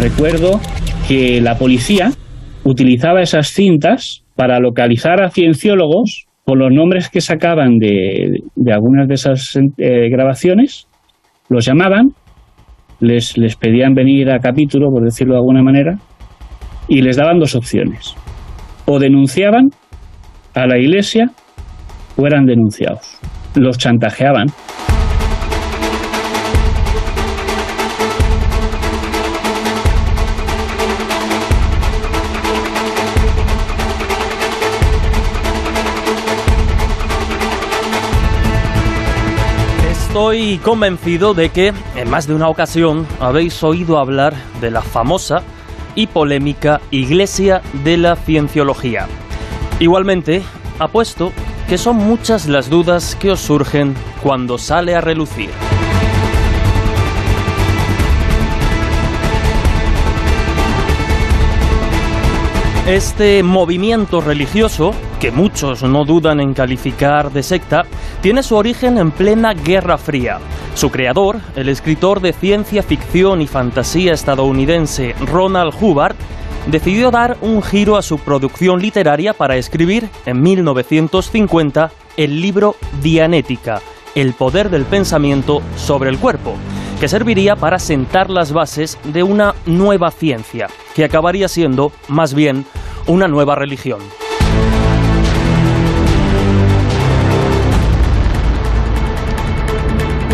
Recuerdo que la policía utilizaba esas cintas para localizar a cienciólogos con los nombres que sacaban de, de algunas de esas eh, grabaciones, los llamaban, les, les pedían venir a capítulo, por decirlo de alguna manera, y les daban dos opciones. O denunciaban a la iglesia o eran denunciados. Los chantajeaban. Estoy convencido de que en más de una ocasión habéis oído hablar de la famosa y polémica Iglesia de la Cienciología. Igualmente, apuesto que son muchas las dudas que os surgen cuando sale a relucir. Este movimiento religioso, que muchos no dudan en calificar de secta, tiene su origen en plena Guerra Fría. Su creador, el escritor de ciencia ficción y fantasía estadounidense Ronald Hubbard, decidió dar un giro a su producción literaria para escribir, en 1950, el libro Dianética, el poder del pensamiento sobre el cuerpo, que serviría para sentar las bases de una nueva ciencia, que acabaría siendo, más bien, una nueva religión.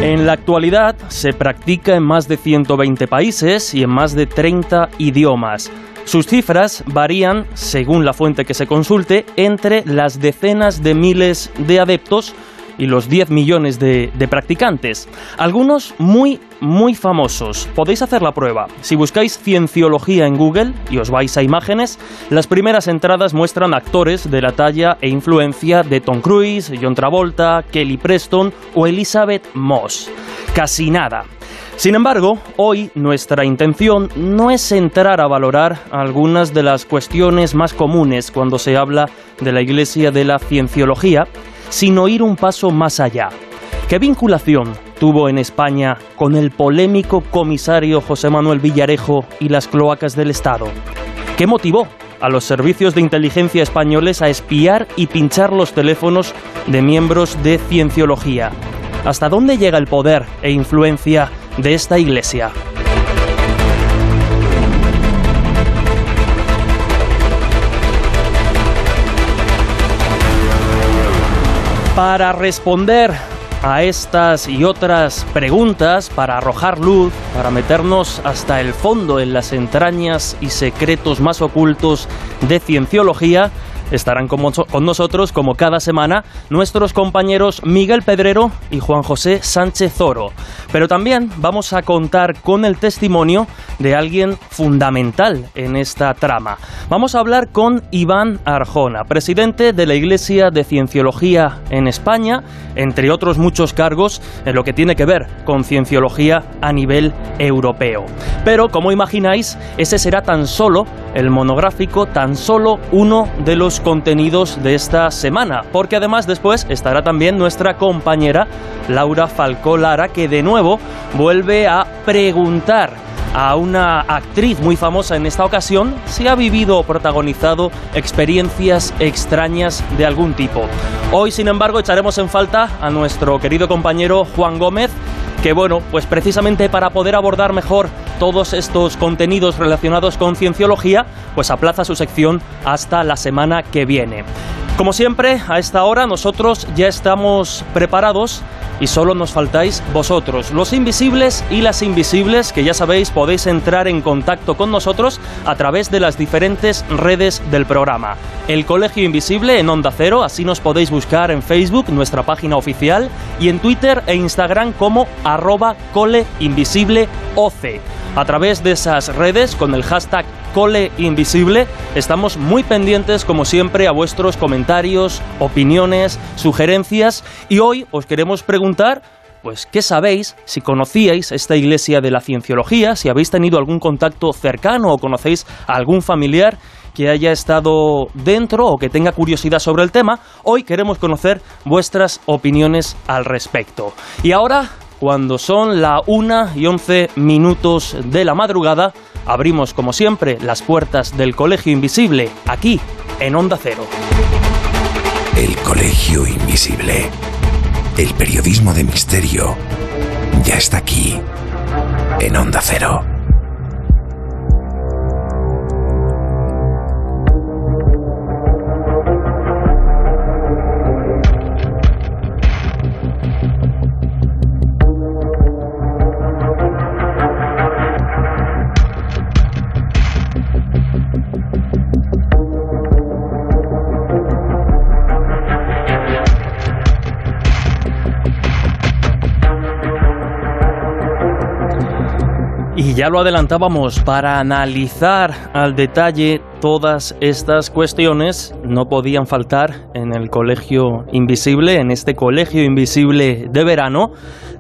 En la actualidad se practica en más de 120 países y en más de 30 idiomas. Sus cifras varían, según la fuente que se consulte, entre las decenas de miles de adeptos y los 10 millones de, practicantes. Algunos muy, muy famosos. Podéis hacer la prueba. Si buscáis cienciología en Google y os vais a imágenes, las primeras entradas muestran actores de la talla e influencia de Tom Cruise, John Travolta, Kelly Preston o Elizabeth Moss. Casi nada. Sin embargo, hoy nuestra intención no es entrar a valorar algunas de las cuestiones más comunes cuando se habla de la Iglesia de la Cienciología, sino ir un paso más allá. ¿Qué vinculación tuvo en España con el polémico comisario José Manuel Villarejo y las cloacas del Estado? ¿Qué motivó a los servicios de inteligencia españoles a espiar y pinchar los teléfonos de miembros de Cienciología? ¿Hasta dónde llega el poder e influencia de esta iglesia? Para responder a estas y otras preguntas, para arrojar luz, para meternos hasta el fondo en las entrañas y secretos más ocultos de cienciología, estarán con, nosotros, como cada semana, nuestros compañeros Miguel Pedrero y Juan José Sánchez Zoro. Pero también vamos a contar con el testimonio de alguien fundamental en esta trama. Vamos a hablar con Iván Arjona, presidente de la Iglesia de Cienciología en España, entre otros muchos cargos en lo que tiene que ver con cienciología a nivel europeo. Pero, como imagináis, ese será tan solo el monográfico, tan solo uno de los contenidos de esta semana, porque además después estará también nuestra compañera Laura Falcó Lara, que de nuevo vuelve a preguntar a una actriz muy famosa en esta ocasión si ha vivido o protagonizado experiencias extrañas de algún tipo. Hoy, sin embargo, echaremos en falta a nuestro querido compañero Juan Gómez, que bueno, pues precisamente para poder abordar mejor todos estos contenidos relacionados con cienciología, pues aplaza su sección hasta la semana que viene. Como siempre, a esta hora nosotros ya estamos preparados y solo nos faltáis vosotros, los invisibles y las invisibles, que ya sabéis podéis entrar en contacto con nosotros a través de las diferentes redes del programa. El Colegio Invisible en Onda Cero, así nos podéis buscar en Facebook, nuestra página oficial, y en Twitter e Instagram como arroba coleinvisibleoc. A través de esas redes, con el hashtag Cole Invisible, estamos muy pendientes, como siempre, a vuestros comentarios, opiniones, sugerencias y hoy os queremos preguntar pues, ¿qué sabéis? Si conocíais esta iglesia de la cienciología, si habéis tenido algún contacto cercano o conocéis a algún familiar que haya estado dentro o que tenga curiosidad sobre el tema, hoy queremos conocer vuestras opiniones al respecto. Y ahora cuando son la 1 y 11 minutos de la madrugada, abrimos como siempre las puertas del Colegio Invisible, aquí, en Onda Cero. El Colegio Invisible. El periodismo de misterio ya está aquí, en Onda Cero. Ya lo adelantábamos, para analizar al detalle todas estas cuestiones no podían faltar en el Colegio Invisible, en este Colegio Invisible de verano,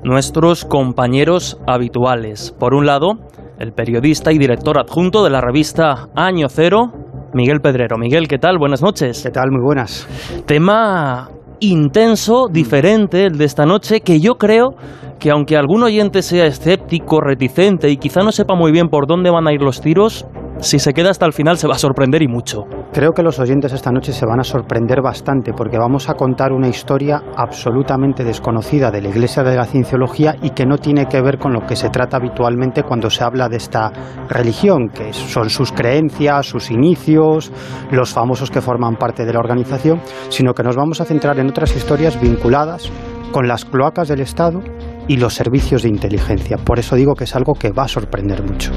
nuestros compañeros habituales. Por un lado, el periodista y director adjunto de la revista Año Cero, Miguel Pedrero. Miguel, ¿qué tal? Buenas noches. ¿Qué tal? Muy buenas. Tema intenso, diferente el de esta noche, que yo creo que aunque algún oyente sea escéptico, reticente y quizá no sepa muy bien por dónde van a ir los tiros, si se queda hasta el final se va a sorprender y mucho. Creo que los oyentes esta noche se van a sorprender bastante porque vamos a contar una historia absolutamente desconocida de la Iglesia de la Cienciología y que no tiene que ver con lo que se trata habitualmente cuando se habla de esta religión, que son sus creencias, sus inicios, los famosos que forman parte de la organización, sino que nos vamos a centrar en otras historias vinculadas con las cloacas del Estado y los servicios de inteligencia. Por eso digo que es algo que va a sorprender mucho.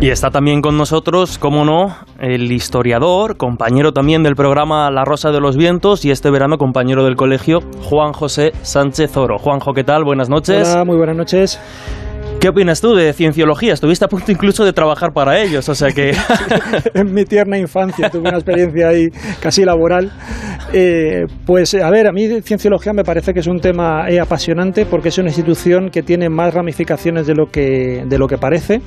Y está también con nosotros, como no, el historiador, compañero también del programa La Rosa de los Vientos y este verano compañero del colegio, Juan José Sánchez Oro. Juanjo, ¿qué tal? Buenas noches. Hola, muy buenas noches. ¿Qué opinas tú de cienciología? Estuviste a punto incluso de trabajar para ellos, o sea que... en mi tierna infancia tuve una experiencia ahí casi laboral. Eh, pues a ver, a mí cienciología me parece que es un tema eh, apasionante porque es una institución que tiene más ramificaciones de lo que, de lo que parece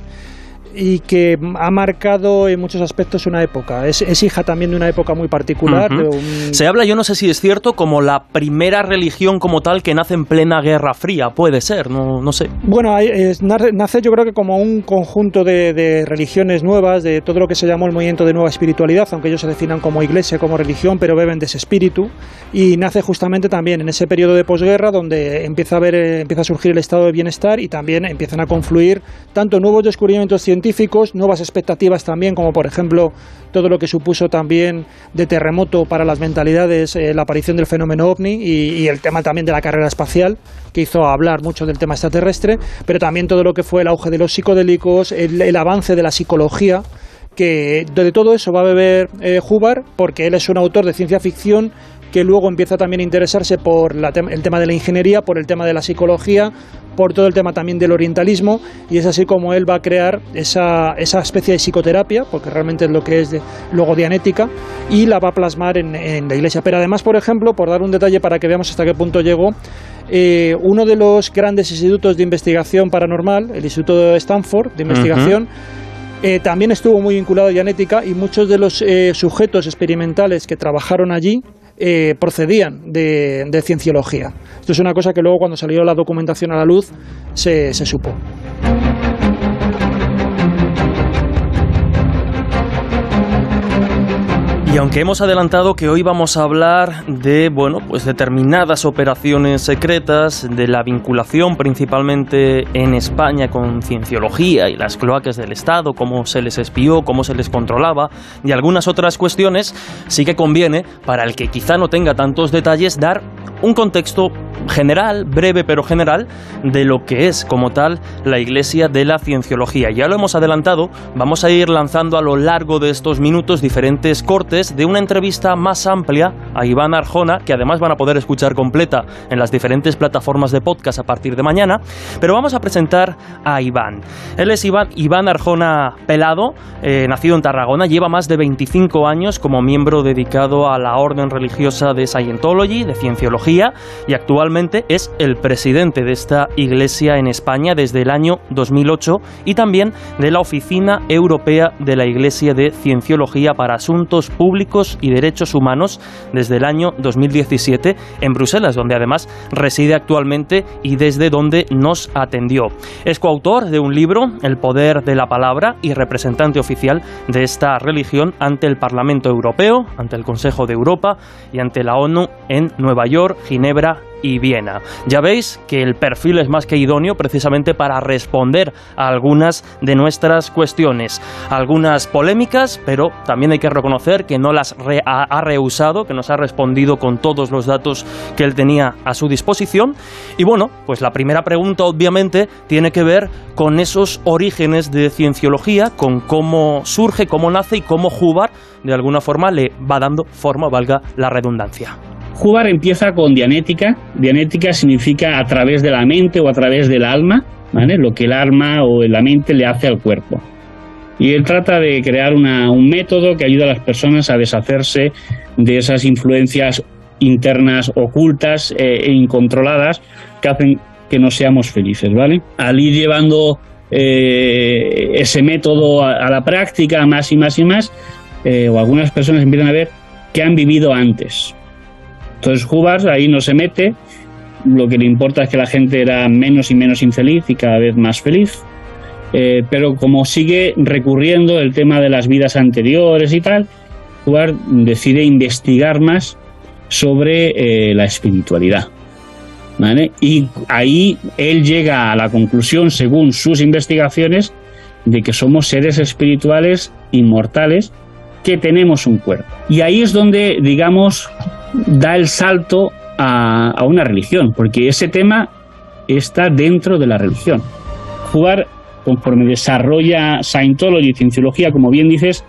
y que ha marcado en muchos aspectos una época. Es, hija también de una época muy particular. Se habla, yo no sé si es cierto, como la primera religión como tal que nace en plena Guerra Fría. Puede ser, no, no sé. Bueno, nace yo creo que como un conjunto de, religiones nuevas, de todo lo que se llamó el movimiento de nueva espiritualidad, aunque ellos se definan como iglesia, como religión, pero beben de ese espíritu. Y nace justamente también en ese periodo de posguerra donde empieza a, ver, eh, empieza a surgir el estado de bienestar y también empiezan a confluir tanto nuevos descubrimientos científicos científicos, nuevas expectativas también, como por ejemplo todo lo que supuso también de terremoto para las mentalidades, eh, la aparición del fenómeno ovni y, el tema también de la carrera espacial, que hizo hablar mucho del tema extraterrestre, pero también todo lo que fue el auge de los psicodélicos, el, avance de la psicología que de todo eso va a beber eh, porque él es un autor de ciencia ficción que luego empieza también a interesarse por el tema de la ingeniería, por el tema de la psicología, por todo el tema también del orientalismo, y es así como él va a crear esa, esa especie de psicoterapia, porque realmente es lo que es de, luego dianética, y la va a plasmar en, la iglesia. Pero además, por ejemplo, por dar un detalle para que veamos hasta qué punto llegó, eh, uno de los grandes institutos de investigación paranormal, el Instituto de Stanford de Investigación, eh, también estuvo muy vinculado a Dianética y muchos de los eh, sujetos experimentales que trabajaron allí eh, procedían de, cienciología. Esto es una cosa que luego cuando salió la documentación a la luz se, se supo. Y aunque hemos adelantado que hoy vamos a hablar de, bueno, pues determinadas operaciones secretas, de la vinculación principalmente en España con cienciología y las cloacas del Estado, cómo se les espió, cómo se les controlaba y algunas otras cuestiones, sí que conviene, para el que quizá no tenga tantos detalles, dar un contexto general, breve pero general, de lo que es como tal la Iglesia de la Cienciología. Ya lo hemos adelantado, vamos a ir lanzando a lo largo de estos minutos diferentes cortes de una entrevista más amplia a Iván Arjona, que además van a poder escuchar completa en las diferentes plataformas de podcast a partir de mañana, pero vamos a presentar a Iván. Él es Iván, Arjona Pelado, eh, nacido en Tarragona, lleva más de 25 años como miembro dedicado a la orden religiosa de Scientology, de Cienciología, y actualmente es el presidente de esta iglesia en España desde el año 2008 y también de la Oficina Europea de la Iglesia de Cienciología para Asuntos Públicos y Derechos Humanos desde el año 2017 en Bruselas, donde además reside actualmente y desde donde nos atendió. Es coautor de un libro, El Poder de la Palabra, y representante oficial de esta religión ante el Parlamento Europeo, ante el Consejo de Europa y ante la ONU en Nueva York, Ginebra y Viena. Ya veis que el perfil es más que idóneo precisamente para responder a algunas de nuestras cuestiones, algunas polémicas, pero también hay que reconocer que no las ha, rehusado, que nos ha respondido con todos los datos que él tenía a su disposición. Y bueno, pues la primera pregunta obviamente tiene que ver con esos orígenes de cienciología, con cómo surge, cómo nace y cómo Jubar de alguna forma le va dando forma, valga la redundancia. Hubbard empieza con dianética. Dianética significa a través de la mente o a través del alma, ¿vale? lo que el alma o la mente le hace al cuerpo. Y él trata de crear un método que ayuda a las personas a deshacerse de esas influencias internas ocultas eh, e incontroladas que hacen que no seamos felices, ¿vale? Al ir llevando eh, ese método a, la práctica más y más y más, eh, o algunas personas empiezan a ver que han vivido antes, entonces Jubas ahí no se mete, lo que le importa es que la gente era menos y menos infeliz y cada vez más feliz. Eh, pero como sigue recurriendo el tema de las vidas anteriores y tal, Hubbard decide investigar más sobre eh, la espiritualidad. Y ahí él llega a la conclusión, según sus investigaciones, de que somos seres espirituales inmortales que tenemos un cuerpo. Y ahí es donde, digamos, da el salto a, una religión, porque ese tema está dentro de la religión. Jugar, conforme desarrolla Scientology y Cienciología, como bien dices,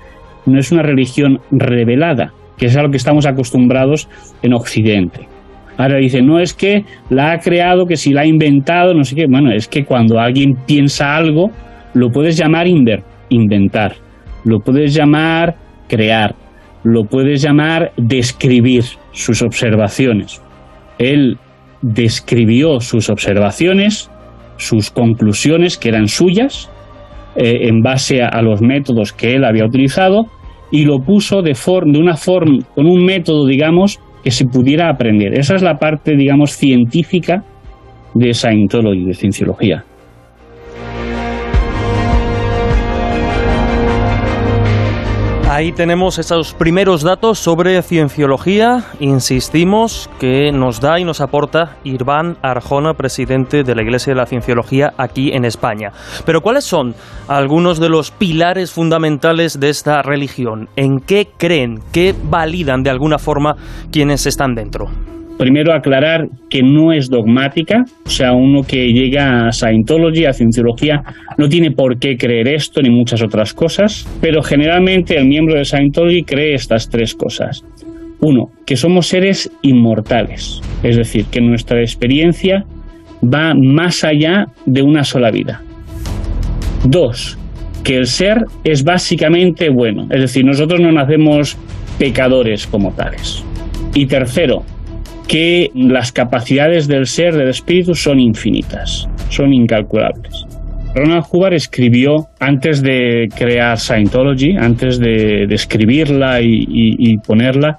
no es una religión revelada, que es a lo que estamos acostumbrados en Occidente. Ahora dice, no es que la ha creado, que si la ha inventado, no sé qué. Bueno, es que cuando alguien piensa algo, lo puedes llamar inventar, lo puedes llamar crear, lo puedes llamar describir sus observaciones. Él describió sus observaciones, sus conclusiones que eran suyas, eh, en base a, los métodos que él había utilizado, y lo puso de, de una forma, con un método, digamos, que se pudiera aprender. Esa es la parte, digamos, científica de Scientology, de cienciología. Ahí tenemos esos primeros datos sobre cienciología. Insistimos que nos da y nos aporta Irván Arjona, presidente de la Iglesia de la Cienciología aquí en España. Pero ¿cuáles son algunos de los pilares fundamentales de esta religión? ¿En qué creen? ¿Qué validan de alguna forma quienes están dentro? Primero aclarar que no es dogmática, o sea, uno que llega a Scientology, a Cienciología, no tiene por qué creer esto ni muchas otras cosas, pero generalmente el miembro de Scientology cree estas tres cosas. Uno, que somos seres inmortales, es decir, que nuestra experiencia va más allá de una sola vida. Dos, que el ser es básicamente bueno, es decir, nosotros no nacemos pecadores como tales. Y tercero, que las capacidades del ser, del espíritu, son infinitas, son incalculables. Ronald Hubbard escribió, antes de crear Scientology, antes de, escribirla y, ponerla,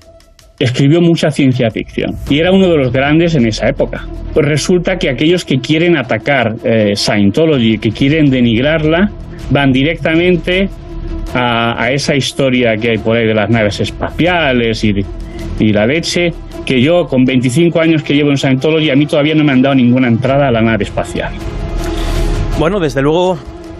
escribió mucha ciencia ficción y era uno de los grandes en esa época. Pues resulta que aquellos que quieren atacar eh, Scientology, que quieren denigrarla, van directamente a, esa historia que hay por ahí de las naves espaciales y, y la leche, que yo con 25 años que llevo en Scientology, a mí todavía no me han dado ninguna entrada a la nave espacial. Bueno, desde luego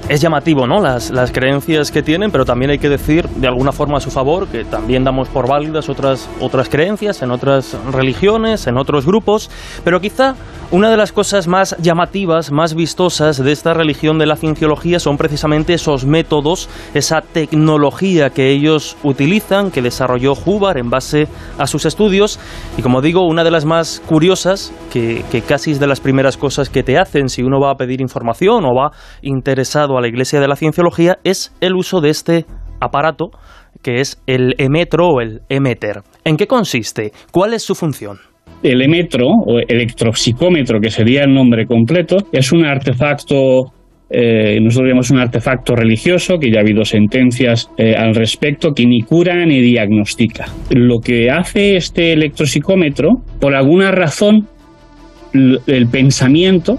es llamativo, ¿no? Las, las creencias que tienen, pero también hay que decir de alguna forma a su favor que también damos por válidas otras, otras creencias en otras religiones, en otros grupos, pero quizá una de las cosas más llamativas, más vistosas de esta religión de la cienciología son precisamente esos métodos, esa tecnología que ellos utilizan, que desarrolló Hubbard en base a sus estudios. Y como digo, una de las más curiosas, que, que casi es de las primeras cosas que te hacen si uno va a pedir información o va interesado a la Iglesia de la Cienciología, es el uso de este aparato que es el emetro o el emeter. ¿En qué consiste? ¿Cuál es su función? El emetro, o electropsicómetro, que sería el nombre completo, es un artefacto eh, nosotros un artefacto religioso, que ya ha habido sentencias eh, al respecto, que ni cura ni diagnostica. Lo que hace este electropsicómetro, por alguna razón, el pensamiento,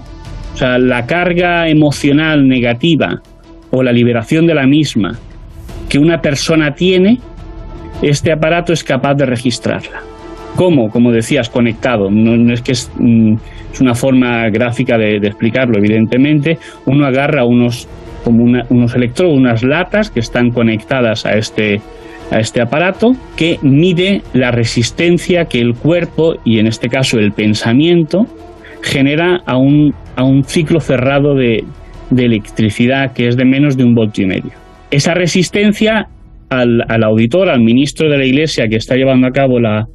o sea, la carga emocional negativa o la liberación de la misma que una persona tiene, este aparato es capaz de registrarla. ¿Cómo? Como decías, conectado. No, es que es, mm, es, una forma gráfica de, explicarlo, evidentemente. Uno agarra unos, como unos electrodos, unas latas que están conectadas a este, a este aparato que mide la resistencia que el cuerpo y en este caso el pensamiento genera a un, a un ciclo cerrado de, de electricidad que es de menos de un voltio y medio. Esa resistencia al, al auditor, al ministro de la iglesia que está llevando a cabo la,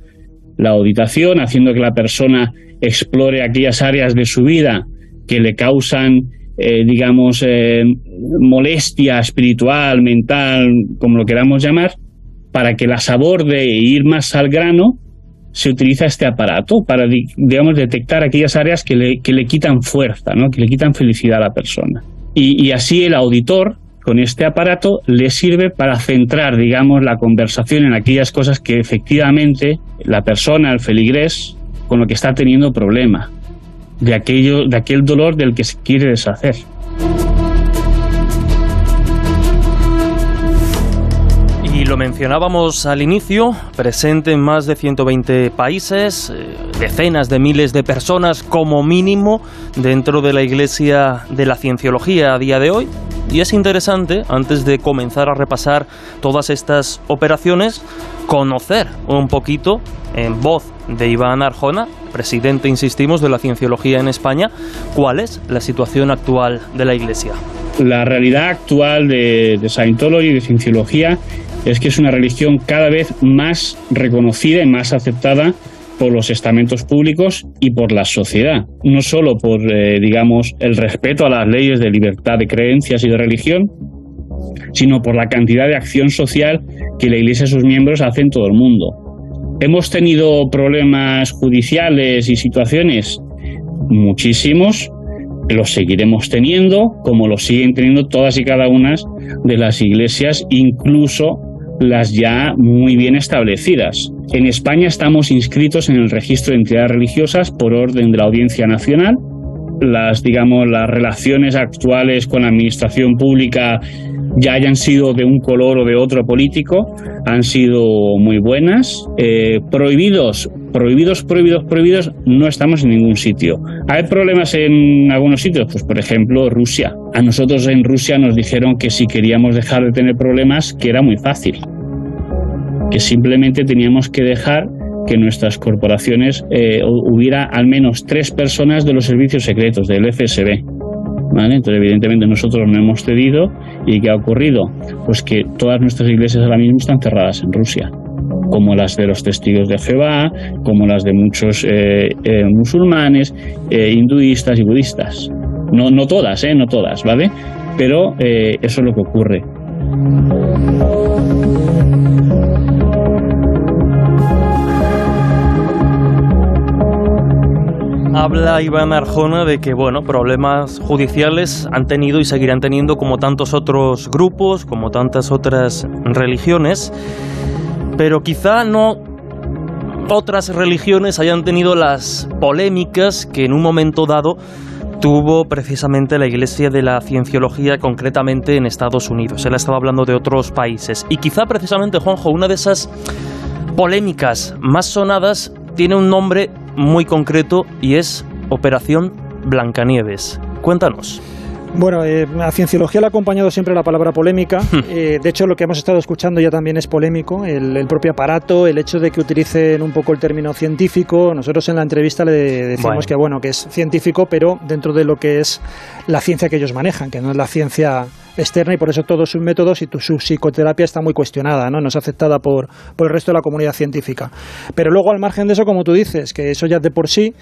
la auditación, haciendo que la persona explore aquellas áreas de su vida que le causan, eh, digamos, eh, molestia espiritual, mental, como lo queramos llamar, para que las aborde e ir más al grano, se utiliza este aparato para, digamos, detectar aquellas áreas que le, que le quitan fuerza, ¿no? que le quitan felicidad a la persona. Y, y así el auditor con este aparato le sirve para centrar, digamos, la conversación en aquellas cosas que efectivamente la persona, el feligrés, con lo que está teniendo problema, de, aquello, de aquel dolor del que se quiere deshacer. Y lo mencionábamos al inicio, presente en más de 120 países, eh, decenas de miles de personas como mínimo dentro de la Iglesia de la Cienciología a día de hoy. Y es interesante, antes de comenzar a repasar todas estas operaciones, conocer un poquito, en voz de Iván Arjona, presidente, insistimos, de la cienciología en España, cuál es la situación actual de la Iglesia. La realidad actual de, de Scientology y de cienciología es que es una religión cada vez más reconocida y más aceptada por los estamentos públicos y por la sociedad. No solo por, eh, digamos, el respeto a las leyes de libertad de creencias y de religión, sino por la cantidad de acción social que la Iglesia y sus miembros hacen en todo el mundo. ¿Hemos tenido problemas judiciales y situaciones? Muchísimos. Los seguiremos teniendo, como los siguen teniendo todas y cada una de las iglesias, incluso las ya muy bien establecidas. En España estamos inscritos en el registro de entidades religiosas por orden de la Audiencia Nacional. Las, digamos, las relaciones actuales con la administración pública ya hayan sido de un color o de otro político, han sido muy buenas. Eh, prohibidos, prohibidos, prohibidos, prohibidos, no estamos en ningún sitio. ¿Hay problemas en algunos sitios? Pues por ejemplo Rusia. A nosotros en Rusia nos dijeron que si queríamos dejar de tener problemas, que era muy fácil. Que simplemente teníamos que dejar que nuestras corporaciones eh, hubiera al menos tres personas de los servicios secretos del FSB entonces, evidentemente, nosotros no hemos cedido. ¿Y qué ha ocurrido? Pues que todas nuestras iglesias ahora mismo están cerradas en Rusia como las de los testigos de Jehová, como las de muchos eh, eh, musulmanes, eh, hinduistas y budistas. No, no todas, no todas, ¿vale? Pero eso es lo que ocurre. Habla Iván Arjona de que, bueno, problemas judiciales han tenido y seguirán teniendo como tantos otros grupos, como tantas otras religiones, pero quizá no otras religiones hayan tenido las polémicas que en un momento dado tuvo precisamente la Iglesia de la Cienciología, concretamente en Estados Unidos. Él estaba hablando de otros países. Y quizá precisamente, Juanjo, una de esas polémicas más sonadas tiene un nombre muy concreto y es Operación Blancanieves. Cuéntanos. Bueno, eh, a Cienciología le ha acompañado siempre la palabra polémica. Eh, de hecho, lo que hemos estado escuchando ya también es polémico. El, propio aparato, el hecho de que utilicen un poco el término científico. Nosotros en la entrevista le decimos que bueno, que es científico, pero dentro de lo que es la ciencia que ellos manejan, que no es la ciencia externa y por eso todos sus métodos y su psicoterapia está muy cuestionada, ¿no? no es aceptada por, por el resto de la comunidad científica. Pero luego, al margen de eso, como tú dices, que eso ya de por sí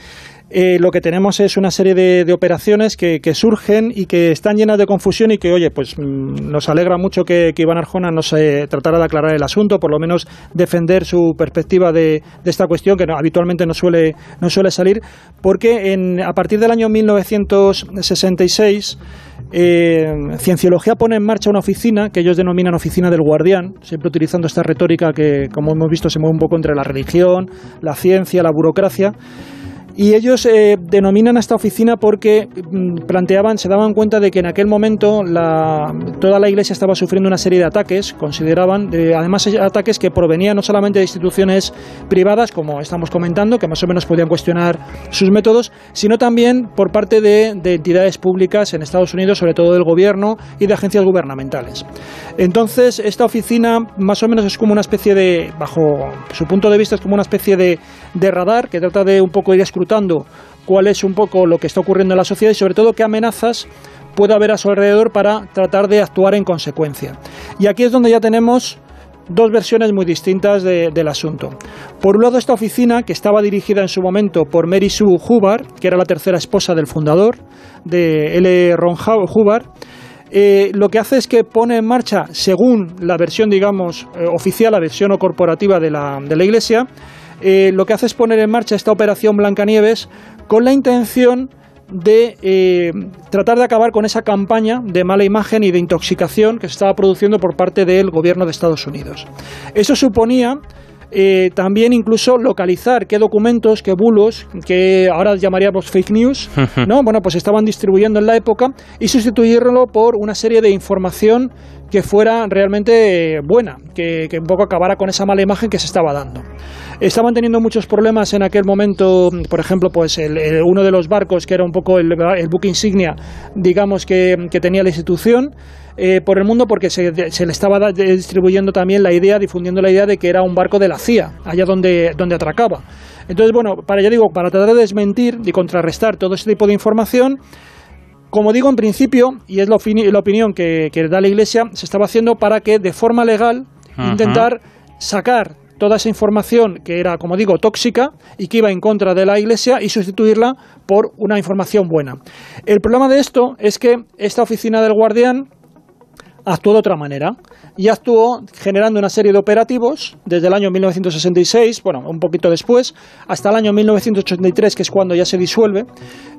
eh, lo que tenemos es una serie de, operaciones que, surgen y que están llenas de confusión y que, oye, pues mm, nos alegra mucho que, Iván Arjona nos tratara de aclarar el asunto, por lo menos defender su perspectiva de, esta cuestión, que habitualmente no suele, no suele salir, porque en, a partir del año 1966 eh, Cienciología pone en marcha una oficina que ellos denominan Oficina del Guardián, siempre utilizando esta retórica que, como hemos visto, se mueve un poco entre la religión, la ciencia, la burocracia. Y ellos eh, denominan a esta oficina porque mm, planteaban, se daban cuenta de que en aquel momento la, toda la iglesia estaba sufriendo una serie de ataques, consideraban, además ataques que provenían no solamente de instituciones privadas, como estamos comentando, que más o menos podían cuestionar sus métodos, sino también por parte de, de entidades públicas en Estados Unidos, sobre todo del gobierno y de agencias gubernamentales. Entonces, esta oficina más o menos es como una especie de, bajo su punto de vista, es como una especie de, de radar que trata de un poco ir escrutando cuál es un poco lo que está ocurriendo en la sociedad y sobre todo qué amenazas puede haber a su alrededor para tratar de actuar en consecuencia. Y aquí es donde ya tenemos dos versiones muy distintas del asunto. Por un lado, esta oficina, que estaba dirigida en su momento por Mary Sue Hubbard, que era la tercera esposa del fundador de L. Ron Hubbard, eh, lo que hace es que pone en marcha, según la versión, digamos, eh, oficial, la versión o corporativa de la, de la Iglesia, eh, lo que hace es poner en marcha esta operación Blancanieves con la intención de eh, tratar de acabar con esa campaña de mala imagen y de intoxicación que se estaba produciendo por parte del gobierno de Estados Unidos. Eso suponía eh, también incluso localizar qué documentos, qué bulos, que ahora llamaríamos fake news, ¿no? Bueno, pues estaban distribuyendo en la época y sustituirlo por una serie de información que fuera realmente buena, que, que un poco acabara con esa mala imagen que se estaba dando. Estaban teniendo muchos problemas en aquel momento, por ejemplo, pues uno de los barcos que era un poco el, buque insignia, digamos que, tenía la institución. Eh, por el mundo porque se, le estaba distribuyendo también la idea, difundiendo la idea de que era un barco de la CIA, allá donde, donde atracaba. Entonces, bueno, para ya digo, para tratar de desmentir y contrarrestar todo ese tipo de información, como digo en principio, y es la, opinión que, da la Iglesia, se estaba haciendo para que de forma legal intentar sacar toda esa información que era, como digo, tóxica y que iba en contra de la Iglesia y sustituirla por una información buena. El problema de esto es que esta oficina del guardián actuó de otra manera y actuó generando una serie de operativos desde el año 1966, bueno, un poquito después, hasta el año 1983, que es cuando ya se disuelve,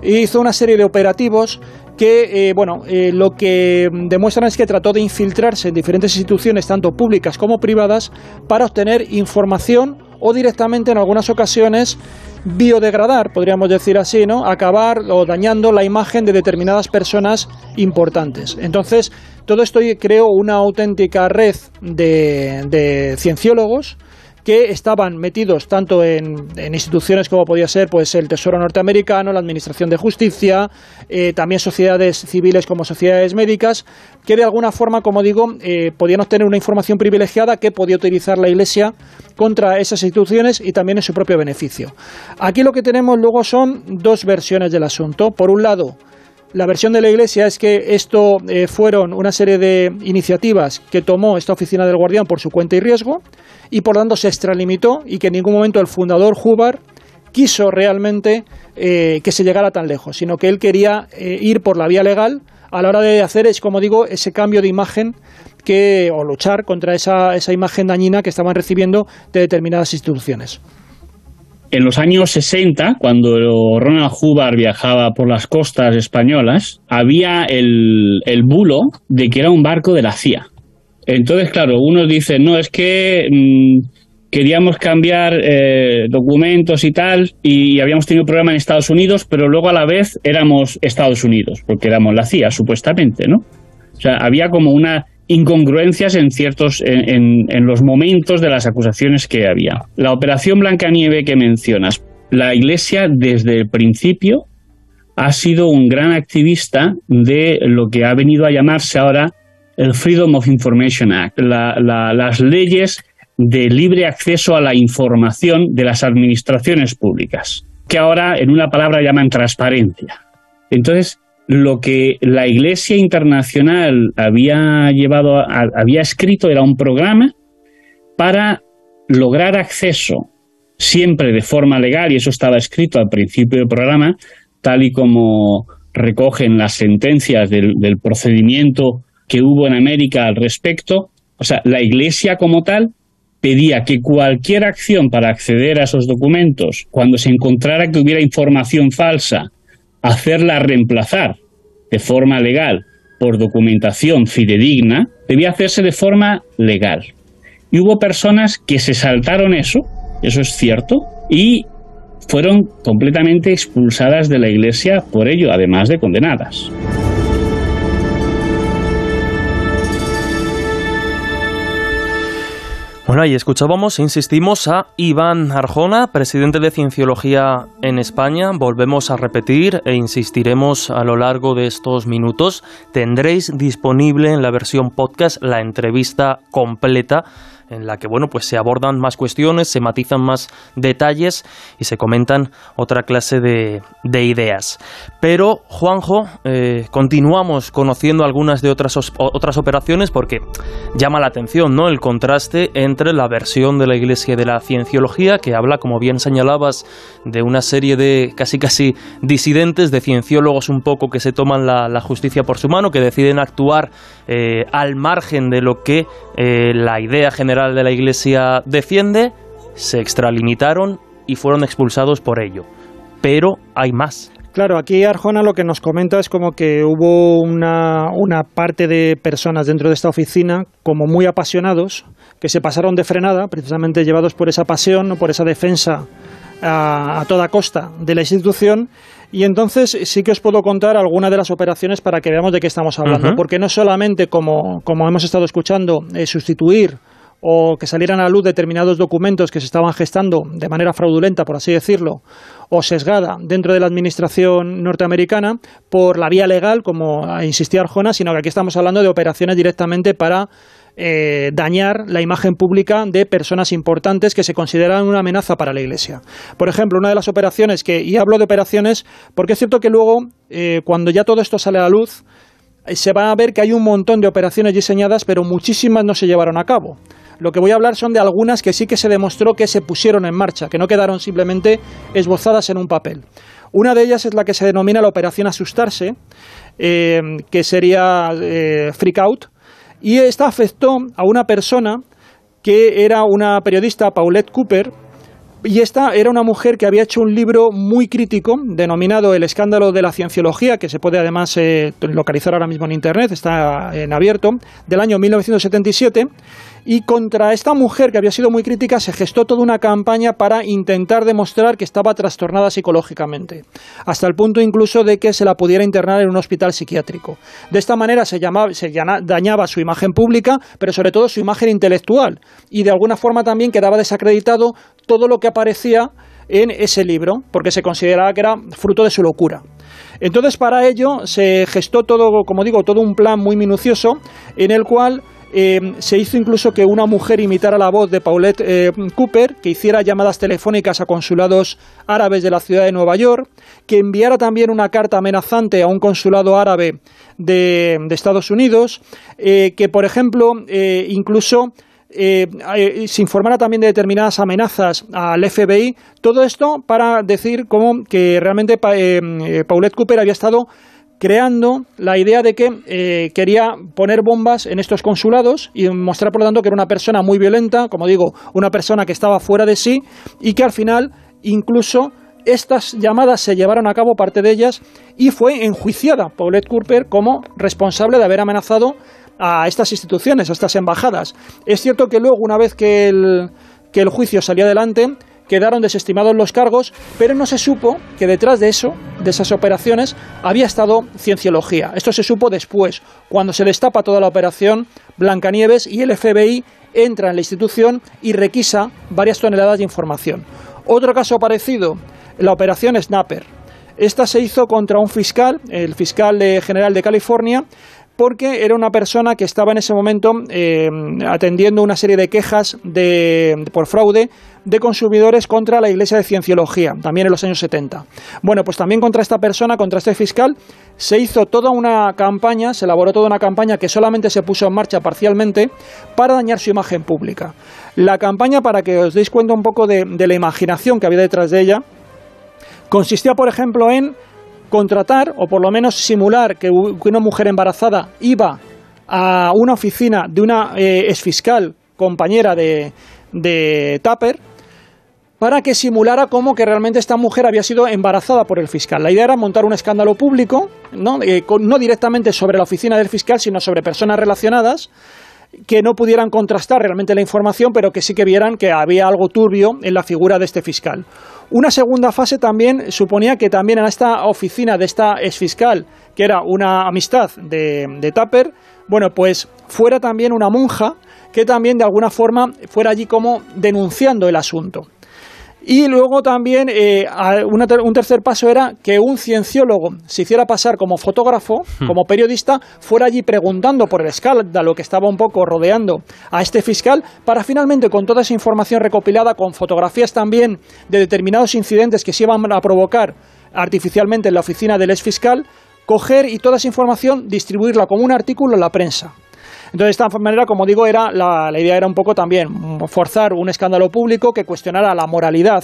e hizo una serie de operativos que, eh, bueno, eh, lo que demuestran es que trató de infiltrarse en diferentes instituciones, tanto públicas como privadas, para obtener información o directamente en algunas ocasiones biodegradar, podríamos decir así, ¿no? Acabar o dañando la imagen de determinadas personas importantes. Entonces, todo esto creó una auténtica red de, cienciólogos que estaban metidos tanto en, instituciones como podía ser pues el Tesoro norteamericano, la Administración de Justicia, eh, también sociedades civiles como sociedades médicas, que de alguna forma, como digo, eh, podían obtener una información privilegiada que podía utilizar la Iglesia contra esas instituciones y también en su propio beneficio. Aquí lo que tenemos luego son dos versiones del asunto. Por un lado, la versión de la Iglesia es que esto eh, fueron una serie de iniciativas que tomó esta oficina del Guardián por su cuenta y riesgo y por tanto se extralimitó y que en ningún momento el fundador Hubbard quiso realmente eh, que se llegara tan lejos, sino que él quería eh, ir por la vía legal. A la hora de hacer, es como digo, ese cambio de imagen que, o luchar contra esa, esa imagen dañina que estaban recibiendo de determinadas instituciones en los años 60, cuando Ronald Hubbard viajaba por las costas españolas, había el, bulo de que era un barco de la CIA. Entonces, claro, unos dicen, no, es que, mm, queríamos cambiar eh, documentos y tal, y habíamos tenido un programa en Estados Unidos, pero luego a la vez éramos Estados Unidos, porque éramos la CIA, supuestamente, ¿no? O sea, había como una incongruencias en ciertos en, los momentos de las acusaciones que había. La operación Blancanieve que mencionas, la Iglesia desde el principio ha sido un gran activista de lo que ha venido a llamarse ahora el Freedom of Information Act, las leyes de libre acceso a la información de las administraciones públicas, que ahora en una palabra llaman transparencia. Entonces, lo que la Iglesia Internacional había llevado, había escrito era un programa para lograr acceso siempre de forma legal, y eso estaba escrito al principio del programa, tal y como recogen las sentencias del, del procedimiento que hubo en América al respecto. O sea, la Iglesia como tal pedía que cualquier acción para acceder a esos documentos, cuando se encontrara que hubiera información falsa, hacerla reemplazar de forma legal por documentación fidedigna, debía hacerse de forma legal. Y hubo personas que se saltaron eso, eso es cierto, y fueron completamente expulsadas de la Iglesia por ello, además de condenadas. Bueno, ahí escuchábamos, insistimos, a Iván Arjona, presidente de Cienciología en España. Volvemos a repetir e insistiremos a lo largo de estos minutos. Tendréis disponible en la versión podcast la entrevista completa en la que bueno pues se abordan más cuestiones, se matizan más detalles y se comentan otra clase de, ideas. Pero Juanjo, eh, continuamos conociendo algunas de otras otras operaciones porque llama la atención, ¿no? El contraste entre la versión de la Iglesia de la Cienciología que habla, como bien señalabas, de una serie de casi casi disidentes, de cienciólogos un poco que se toman la, justicia por su mano, que deciden actuar eh, al margen de lo que eh, la idea general de la Iglesia defiende, se extralimitaron y fueron expulsados por ello. Pero hay más. Claro, aquí Arjona lo que nos comenta es como que hubo una, una, parte de personas dentro de esta oficina como muy apasionados, que se pasaron de frenada, precisamente llevados por esa pasión, por esa defensa a, toda costa de la institución. Y entonces sí que os puedo contar algunas de las operaciones para que veamos de qué estamos hablando, porque no solamente, como, como hemos estado escuchando, eh, sustituir o que salieran a la luz determinados documentos que se estaban gestando de manera fraudulenta, por así decirlo, o sesgada dentro de la administración norteamericana por la vía legal, como insistía Arjona, sino que aquí estamos hablando de operaciones directamente para eh, dañar la imagen pública de personas importantes que se consideran una amenaza para la Iglesia. Por ejemplo, una de las operaciones que, y hablo de operaciones porque es cierto que luego, eh, cuando ya todo esto sale a la luz, eh, se va a ver que hay un montón de operaciones diseñadas, pero muchísimas no se llevaron a cabo. Lo que voy a hablar son de algunas que sí que se demostró que se pusieron en marcha, que no quedaron simplemente esbozadas en un papel. Una de ellas es la que se denomina la operación asustarse, eh, que sería eh, freak out, y esta afectó a una persona que era una periodista, Paulette Cooper, y esta era una mujer que había hecho un libro muy crítico denominado El escándalo de la cienciología, que se puede además eh, localizar ahora mismo en Internet, está en abierto, del año 1977 y contra esta mujer que había sido muy crítica se gestó toda una campaña para intentar demostrar que estaba trastornada psicológicamente, hasta el punto incluso de que se la pudiera internar en un hospital psiquiátrico. De esta manera se, llamaba, se dañaba su imagen pública, pero sobre todo su imagen intelectual, y de alguna forma también quedaba desacreditado todo lo que aparecía en ese libro, porque se consideraba que era fruto de su locura. Entonces, para ello se gestó todo, como digo, todo un plan muy minucioso en el cual eh, se hizo incluso que una mujer imitara la voz de Paulette eh, Cooper, que hiciera llamadas telefónicas a consulados árabes de la ciudad de Nueva York, que enviara también una carta amenazante a un consulado árabe de, Estados Unidos, eh, que, por ejemplo, incluso se informara también de determinadas amenazas al FBI, todo esto para decir como que realmente Paulette Cooper había estado creando la idea de que eh, quería poner bombas en estos consulados y mostrar, por lo tanto, que era una persona muy violenta, como digo, una persona que estaba fuera de sí y que al final incluso estas llamadas se llevaron a cabo, parte de ellas, y fue enjuiciada Paulette Cooper como responsable de haber amenazado a estas instituciones, a estas embajadas. Es cierto que luego, una vez que el, que el juicio salió adelante, quedaron desestimados los cargos, pero no se supo que detrás de eso, de esas operaciones, había estado cienciología. Esto se supo después, cuando se destapa toda la operación Blancanieves y el FBI entra en la institución y requisa varias toneladas de información. Otro caso parecido, la operación Snapper. Esta se hizo contra un fiscal, el fiscal general de California, porque era una persona que estaba en ese momento eh, atendiendo una serie de quejas de, por fraude de consumidores contra la Iglesia de Cienciología, también en los años 70. Bueno, pues también contra esta persona, contra este fiscal, se hizo toda una campaña, se elaboró toda una campaña que solamente se puso en marcha parcialmente para dañar su imagen pública. La campaña, para que os deis cuenta un poco de, de la imaginación que había detrás de ella, consistía, por ejemplo, en contratar o por lo menos simular que una mujer embarazada iba a una oficina de una eh, exfiscal compañera de, de Tupper para que simulara como que realmente esta mujer había sido embarazada por el fiscal. La idea era montar un escándalo público, no, eh, no directamente sobre la oficina del fiscal, sino sobre personas relacionadas, que no pudieran contrastar realmente la información, pero que sí que vieran que había algo turbio en la figura de este fiscal. Una segunda fase también suponía que también en esta oficina de esta exfiscal, que era una amistad de, de Tupper, bueno, pues fuera también una monja que también de alguna forma fuera allí como denunciando el asunto. Y luego también eh, un tercer paso era que un cienciólogo se hiciera pasar como fotógrafo, hmm. como periodista, fuera allí preguntando por el escándalo que estaba un poco rodeando a este fiscal, para finalmente con toda esa información recopilada, con fotografías también de determinados incidentes que se iban a provocar artificialmente en la oficina del ex fiscal, coger y toda esa información distribuirla como un artículo en la prensa. Entonces, de esta manera, como digo, era la, idea era un poco también forzar un escándalo público que cuestionara la moralidad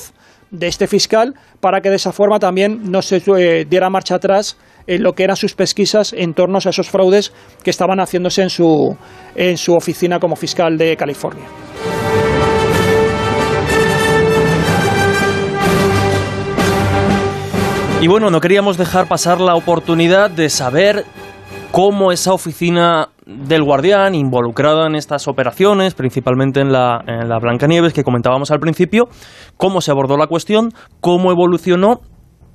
de este fiscal para que de esa forma también no se eh, diera marcha atrás en lo que eran sus pesquisas en torno a esos fraudes que estaban haciéndose en su, en su oficina como fiscal de California. Y bueno, no queríamos dejar pasar la oportunidad de saber cómo esa oficina del Guardián involucrada en estas operaciones, principalmente en la, en la Blancanieves que comentábamos al principio, cómo se abordó la cuestión, cómo evolucionó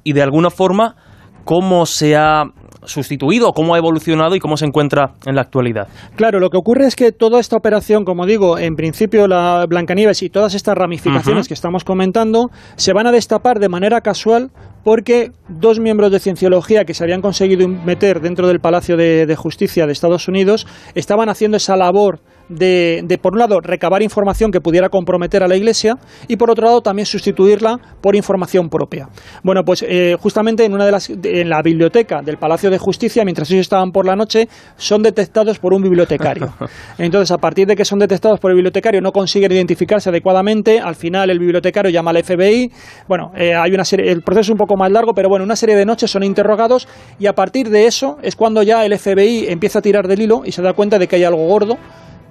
y de alguna forma cómo se ha sustituido, cómo ha evolucionado y cómo se encuentra en la actualidad. Claro, lo que ocurre es que toda esta operación, como digo, en principio la Blancanieves y todas estas ramificaciones que estamos comentando, se van a destapar de manera casual porque dos miembros de cienciología que se habían conseguido meter dentro del Palacio de, Justicia de Estados Unidos estaban haciendo esa labor de, por un lado, recabar información que pudiera comprometer a la Iglesia y, por otro lado, también sustituirla por información propia. Bueno, pues eh, justamente en, una de las, en la biblioteca del Palacio de Justicia, mientras ellos estaban por la noche, son detectados por un bibliotecario. Entonces, a partir de que son detectados por el bibliotecario, no consiguen identificarse adecuadamente, al final el bibliotecario llama al FBI. Bueno, eh, hay una serie, el proceso es un poco más largo, pero bueno, una serie de noches son interrogados y a partir de eso es cuando ya el FBI empieza a tirar del hilo y se da cuenta de que hay algo gordo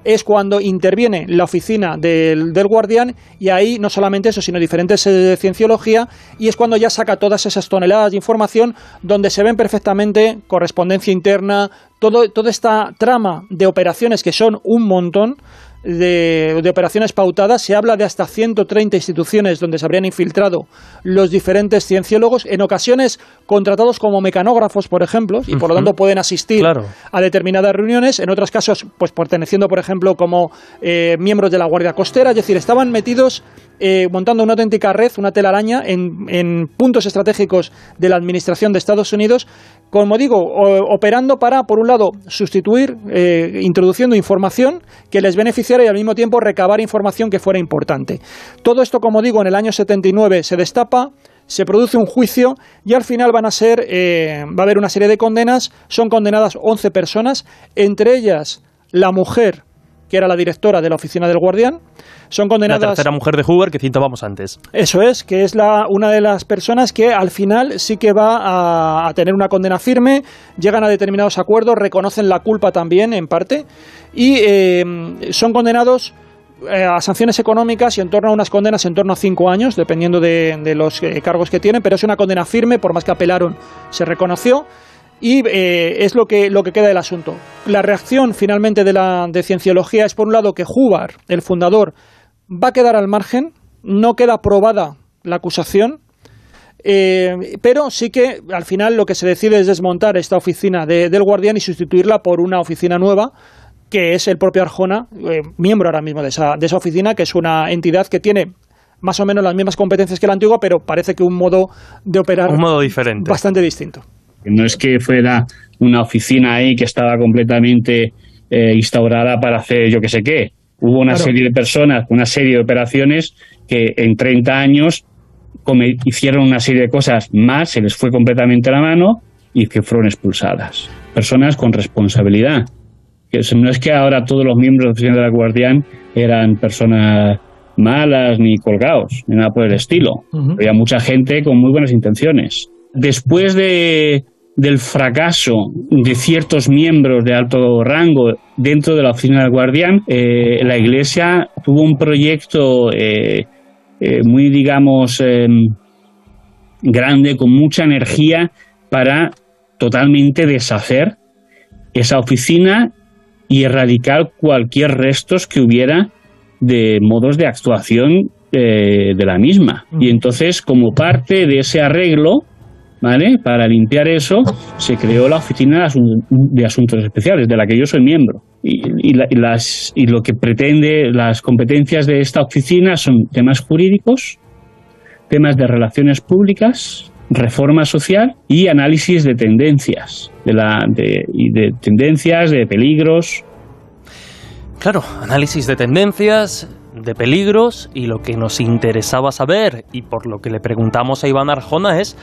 es cuando interviene la oficina del, guardián y ahí no solamente eso, sino diferentes de cienciología y es cuando ya saca todas esas toneladas de información donde se ven perfectamente correspondencia interna, todo, toda esta trama de operaciones que son un montón de, operaciones pautadas, se habla de hasta 130 instituciones donde se habrían infiltrado los diferentes cienciólogos, en ocasiones contratados como mecanógrafos, por ejemplo, y por lo tanto pueden asistir a determinadas reuniones, en otros casos, pues perteneciendo, por ejemplo, como eh, miembros de la Guardia Costera, es decir, estaban metidos eh, montando una auténtica red, una telaraña, en, puntos estratégicos de la Administración de Estados Unidos, como digo, operando para, por un lado, sustituir, eh, introduciendo información que les beneficiara y al mismo tiempo recabar información que fuera importante. Todo esto, como digo, en el año 79 se destapa se produce un juicio y al final van a ser, eh, va a haber una serie de condenas. Son condenadas 11 personas, entre ellas la mujer que era la directora de la oficina del guardián. Son condenadas. La tercera mujer de Hoover que citábamos antes. Eso es, que es la, una de las personas que al final sí que va a, tener una condena firme, llegan a determinados acuerdos, reconocen la culpa también en parte y eh, son condenados eh, a sanciones económicas y en torno a unas condenas en torno a cinco años, dependiendo de, de los eh, cargos que tienen, pero es una condena firme, por más que apelaron, se reconoció. Y eh, es lo que, lo que queda del asunto. La reacción finalmente de la de cienciología es, por un lado, que Hubbard, el fundador, va a quedar al margen, no queda probada la acusación, eh, pero sí que al final lo que se decide es desmontar esta oficina del Guardián y sustituirla por una oficina nueva que es el propio Arjona, eh, miembro ahora mismo de esa, de esa oficina, que es una entidad que tiene más o menos las mismas competencias que la antigua, pero parece que un modo de operar un modo diferente. bastante distinto. No es que fuera una oficina ahí que estaba completamente eh, instaurada para hacer yo que sé qué. Hubo una serie de personas, una serie de operaciones que en 30 años hicieron una serie de cosas más, se les fue completamente la mano y que fueron expulsadas. Personas con responsabilidad. No es que ahora todos los miembros de la oficina de la Guardián eran personas malas ni colgados, ni nada por el estilo. Había mucha gente con muy buenas intenciones. Después de, del fracaso de ciertos miembros de alto rango dentro de la oficina del guardián, eh, la Iglesia tuvo un proyecto eh, eh, muy, digamos, em, grande, con mucha energía para totalmente deshacer esa oficina y erradicar cualquier restos que hubiera de modos de actuación de la misma. Y entonces, como parte de ese arreglo, ¿vale? Para limpiar eso se creó la Oficina de Asuntos Especiales, de la que yo soy miembro. Y, las, y lo que pretende, las competencias de esta oficina son temas jurídicos, temas de relaciones públicas, reforma social y análisis de tendencias, de, la, y de tendencias, de peligros. Claro, análisis de tendencias, de peligros y lo que nos interesaba saber y por lo que le preguntamos a Iván Arjona es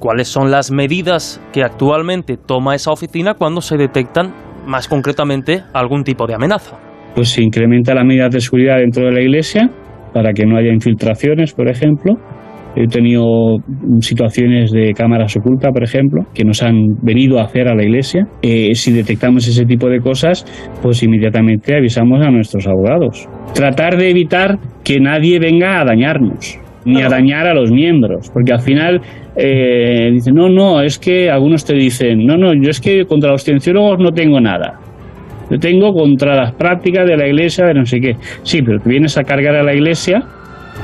¿Cuáles son las medidas que actualmente toma esa oficina cuando se detectan más concretamente algún tipo de amenaza? Pues se incrementa las medidas de seguridad dentro de la iglesia para que no haya infiltraciones, por ejemplo. He tenido situaciones de cámaras ocultas, por ejemplo, que nos han venido a hacer a la iglesia. Eh, si detectamos ese tipo de cosas, pues inmediatamente avisamos a nuestros abogados. Tratar de evitar que nadie venga a dañarnos ni a dañar a los miembros, porque al final eh, dicen, no, no, es que algunos te dicen, no, no, yo es que contra los cienciólogos no tengo nada. Yo tengo contra las prácticas de la iglesia de no sé qué. Sí, pero te vienes a cargar a la iglesia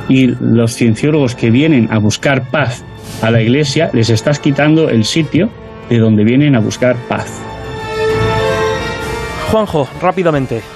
y los cienciólogos que vienen a buscar paz a la iglesia, les estás quitando el sitio de donde vienen a buscar paz.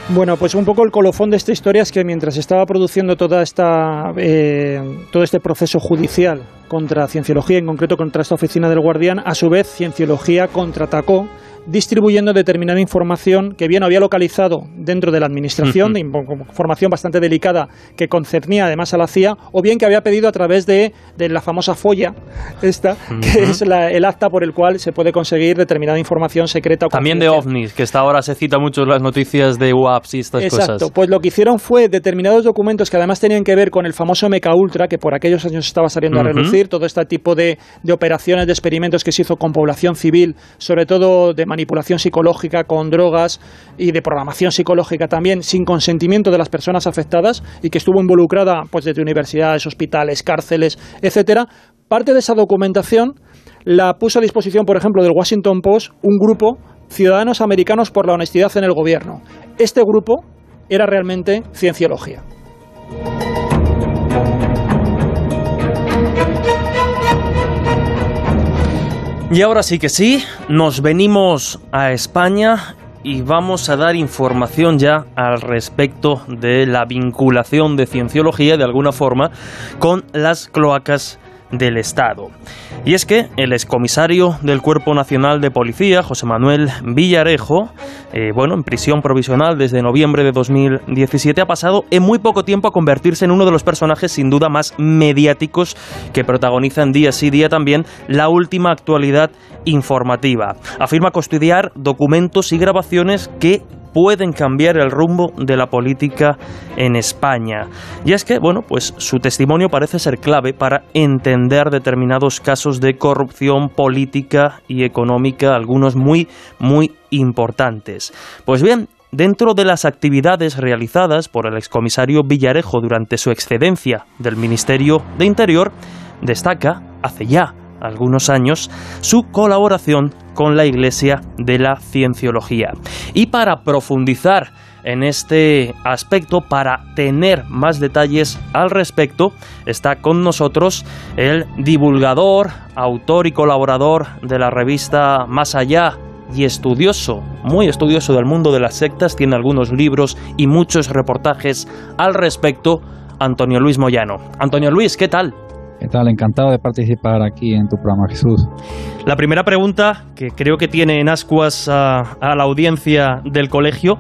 Bueno, pues un poco el colofón de esta historia es que mientras estaba produciendo toda esta, eh, todo este proceso judicial contra Cienciología, en concreto contra esta oficina del Guardián, a su vez Cienciología contraatacó distribuyendo determinada información que bien había localizado dentro de la administración, información bastante delicada que concernía además a la CIA, o bien que había pedido a través de, la famosa folla, esta, que es el acta por el cual se puede conseguir determinada información secreta. También de ovnis, que hasta ahora se cita mucho en las noticias de UAPs y estas cosas. Exacto, pues lo que hicieron fue determinados documentos que además tenían que ver con el famoso Meca Ultra, que por aquellos años estaba saliendo a relucir, todo este tipo de, de operaciones, de experimentos que se hizo con población civil, sobre todo de manipulación psicológica con drogas y de programación psicológica también sin consentimiento de las personas afectadas y que estuvo involucrada pues desde universidades, hospitales, cárceles, etcétera. Parte de esa documentación la puso a disposición, por ejemplo, del Washington Post un grupo Ciudadanos Americanos por la Honestidad en el Gobierno. Este grupo era realmente cienciología. Y ahora sí que sí, nos venimos a España y vamos a dar información ya al respecto de la vinculación de cienciología de alguna forma con las cloacas del Estado. Y es que el excomisario del Cuerpo Nacional de Policía, José Manuel Villarejo, eh, bueno, en prisión provisional desde noviembre de 2017, ha pasado en muy poco tiempo a convertirse en uno de los personajes sin duda más mediáticos que protagonizan día sí día también la última actualidad informativa. Afirma custodiar documentos y grabaciones que pueden cambiar el rumbo de la política en España. Y es que, bueno, pues su testimonio parece ser clave para entender determinados casos de corrupción política y económica, algunos muy, muy importantes. Pues bien, Dentro de las actividades realizadas por el excomisario Villarejo durante su excedencia del Ministerio de Interior, destaca, hace ya algunos años, su colaboración con la Iglesia de la Cienciología. Y para profundizar en este aspecto. Para tener más detalles al respecto, está con nosotros el divulgador, autor y colaborador de la revista Más Allá y estudioso, muy estudioso del mundo de las sectas, tiene algunos libros y muchos reportajes al respecto, Antonio Luis Moyano. Antonio Luis, ¿qué tal? ¿Qué tal? Encantado de participar aquí en tu programa, Jesús. La primera pregunta que creo que tiene en ascuas a, a la audiencia del colegio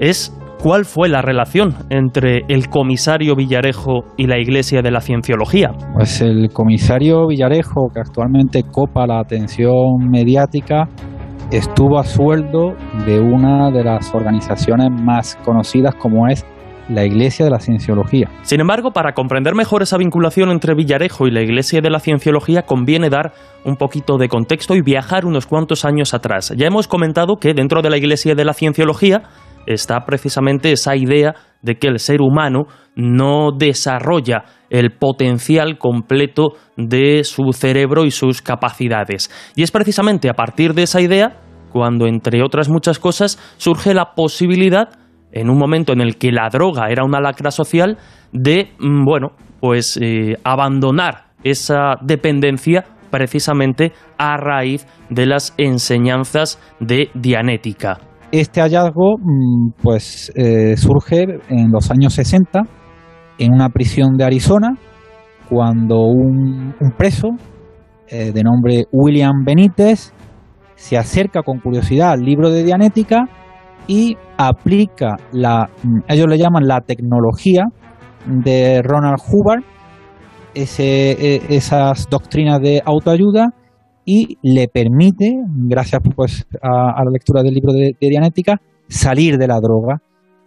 es ¿cuál fue la relación entre el comisario Villarejo y la Iglesia de la Cienciología? Pues el comisario Villarejo, que actualmente copa la atención mediática, estuvo a sueldo de una de las organizaciones más conocidas como es la Iglesia de la Cienciología. Sin embargo, para comprender mejor esa vinculación entre Villarejo y la Iglesia de la Cienciología, conviene dar un poquito de contexto y viajar unos cuantos años atrás. Ya hemos comentado que dentro de la Iglesia de la Cienciología está precisamente esa idea de que el ser humano no desarrolla el potencial completo de su cerebro y sus capacidades. Y es precisamente a partir de esa idea cuando, entre otras muchas cosas, surge la posibilidad en un momento en el que la droga era una lacra social, de, mm, bueno, pues eh, abandonar esa dependencia precisamente a raíz de las enseñanzas de Dianética. Este hallazgo mm, pues eh, surge en los años 60 en una prisión de Arizona cuando un, preso eh, de nombre William Benítez se acerca con curiosidad al libro de Dianética y aplica la, mm, ellos le llaman la tecnología de Ronald Hubbard, e, esas doctrinas de autoayuda y le permite, gracias pues a, la lectura del libro de, Dianética, salir de la droga.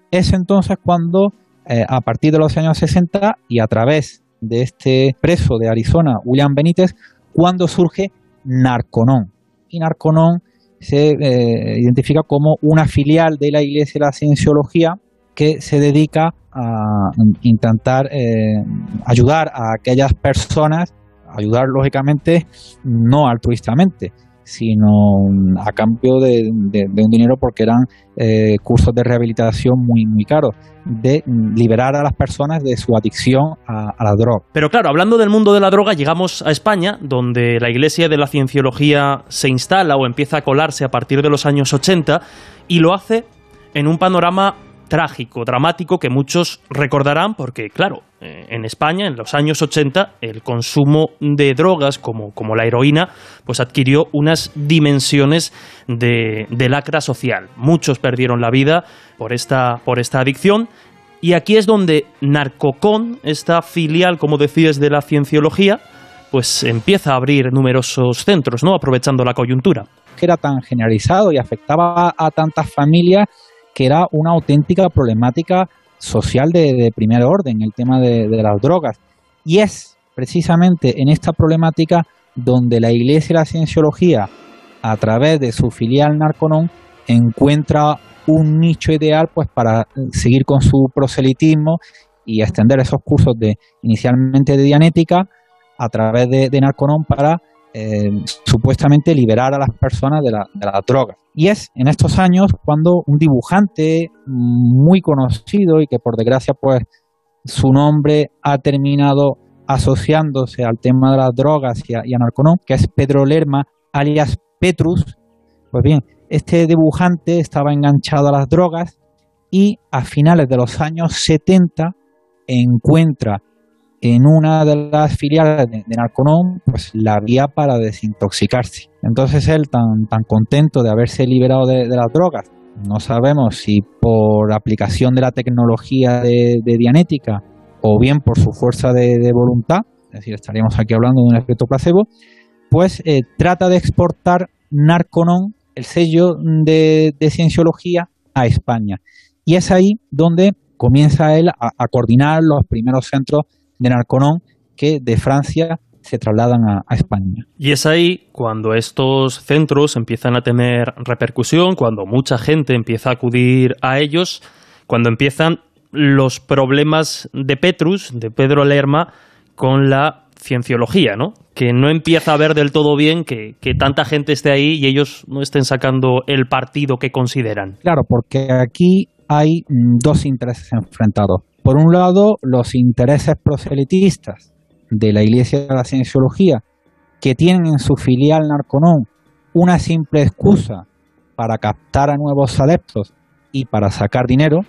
Es entonces cuando, eh, a partir de los años 60 y a través de este preso de Arizona, William Benítez, cuando surge Narconon. Y Narconon se eh, identifica como una filial de la Iglesia de la Cienciología que se dedica a intentar eh, ayudar a aquellas personas, ayudar lógicamente no altruistamente, sino a cambio de, un dinero porque eran eh, cursos de rehabilitación muy, muy caros, de liberar a las personas de su adicción a, la droga. Pero claro, hablando del mundo de la droga, llegamos a España, donde la Iglesia de la Cienciología se instala o empieza a colarse a partir de los años 80 y lo hace en un panorama trágico, dramático, que muchos recordarán porque, claro, eh, en España, en los años 80, el consumo de drogas como, como la heroína, pues adquirió unas dimensiones de, de, lacra social. Muchos perdieron la vida por esta, por esta adicción. Y aquí es donde Narcocon, esta filial, como decías, de la cienciología, pues empieza a abrir numerosos centros, ¿no? Aprovechando la coyuntura. Que era tan generalizado y afectaba a tantas familias que era una auténtica problemática social de, primer orden, el tema de, las drogas. Y es precisamente en esta problemática donde la Iglesia de la Cienciología, a través de su filial Narconon, encuentra un nicho ideal pues para seguir con su proselitismo y extender esos cursos de inicialmente de dianética a través de, de para eh, supuestamente liberar a las personas de la, de la droga. Y es en estos años cuando un dibujante muy conocido y que por desgracia pues su nombre ha terminado asociándose al tema de las drogas y a, que es Pedro Lerma, alias Petrus. Pues bien, este dibujante estaba enganchado a las drogas y a finales de los años 70 encuentra en una de las filiales de, Narconon pues la vía para desintoxicarse. Entonces él tan, tan contento de haberse liberado de, las drogas, no sabemos si por aplicación de la tecnología de, Dianética o bien por su fuerza de, voluntad, es decir, estaríamos aquí hablando de un efecto placebo, pues eh, trata de exportar Narconon, el sello de, cienciología, a España. Y es ahí donde comienza él a coordinar los primeros centros de Narconón que de Francia se trasladan a, España. Y es ahí cuando estos centros empiezan a tener repercusión, cuando mucha gente empieza a acudir a ellos, cuando empiezan los problemas de Petrus, de Pedro Lerma, con la cienciología, ¿no? Que no empieza a ver del todo bien que, que tanta gente esté ahí y ellos no estén sacando el partido que consideran. Claro, porque aquí hay mm, dos intereses enfrentados. Por un lado, los intereses proselitistas de la Iglesia de la Cienciología, que tienen en su filial Narconon una simple excusa para captar a nuevos adeptos y para sacar dinero,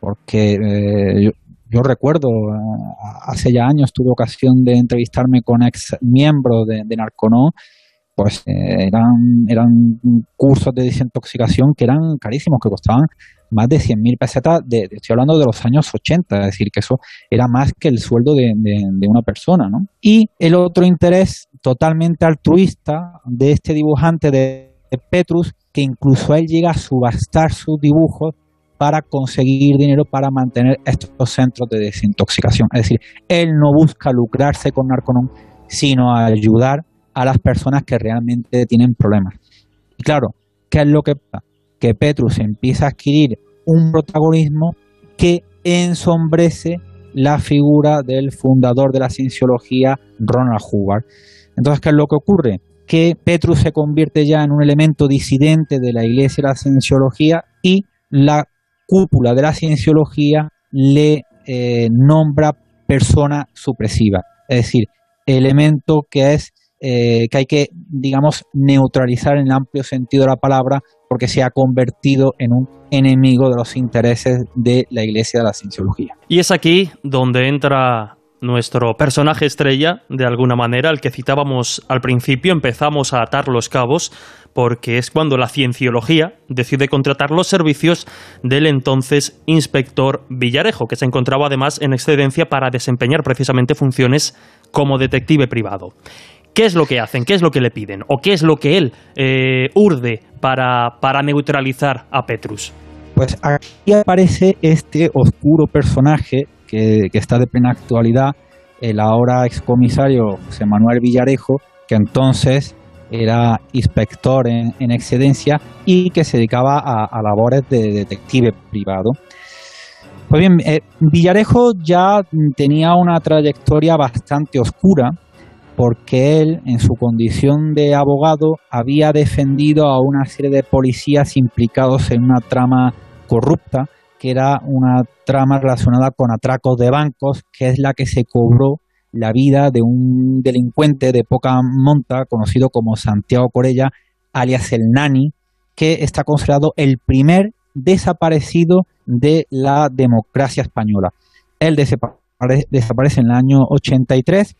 porque eh, yo, recuerdo, eh, hace ya años tuve ocasión de entrevistarme con ex miembros de, de Narconon pues eh, eran, eran cursos de desintoxicación que eran carísimos, que costaban más de 100.000 pesetas, de, estoy hablando de los años 80, es decir, que eso era más que el sueldo de, una persona. ¿no? Y el otro interés totalmente altruista de este dibujante de Petrus, que incluso él llega a subastar sus dibujos para conseguir dinero para mantener estos centros de desintoxicación. Es decir, él no busca lucrarse con Narconon, sino ayudar a las personas que realmente tienen problemas. Y claro, ¿qué es lo que pasa? Que Petrus empieza a adquirir un protagonismo que ensombrece la figura del fundador de la cienciología, Ronald Hubbard. Entonces, ¿qué es lo que ocurre? Que Petrus se convierte ya en un elemento disidente de la iglesia de la cienciología y la cúpula de la cienciología le eh, nombra persona supresiva, es decir, elemento que es eh, que hay que, digamos, neutralizar en el amplio sentido de la palabra porque se ha convertido en un enemigo de los intereses de la Iglesia de la Cienciología. Y es aquí donde entra nuestro personaje estrella, de alguna manera, el que citábamos al principio, empezamos a atar los cabos, porque es cuando la cienciología decide contratar los servicios del entonces inspector Villarejo, que se encontraba además en excedencia para desempeñar precisamente funciones como detective privado. ¿Qué es lo que hacen? ¿Qué es lo que le piden? ¿O qué es lo que él eh, urde para, para neutralizar a Petrus? Pues aquí aparece este oscuro personaje que, está de plena actualidad, el ahora excomisario José Manuel Villarejo, que entonces era inspector en, excedencia y que se dedicaba a, labores de detective privado. Pues bien, eh, Villarejo ya tenía una trayectoria bastante oscura porque él, en su condición de abogado, había defendido a una serie de policías implicados en una trama corrupta, que era una trama relacionada con atracos de bancos, que es la que se cobró la vida de un delincuente de poca monta, conocido como Santiago Corella, alias el Nani, que está considerado el primer desaparecido de la democracia española. Él desaparece en el año 83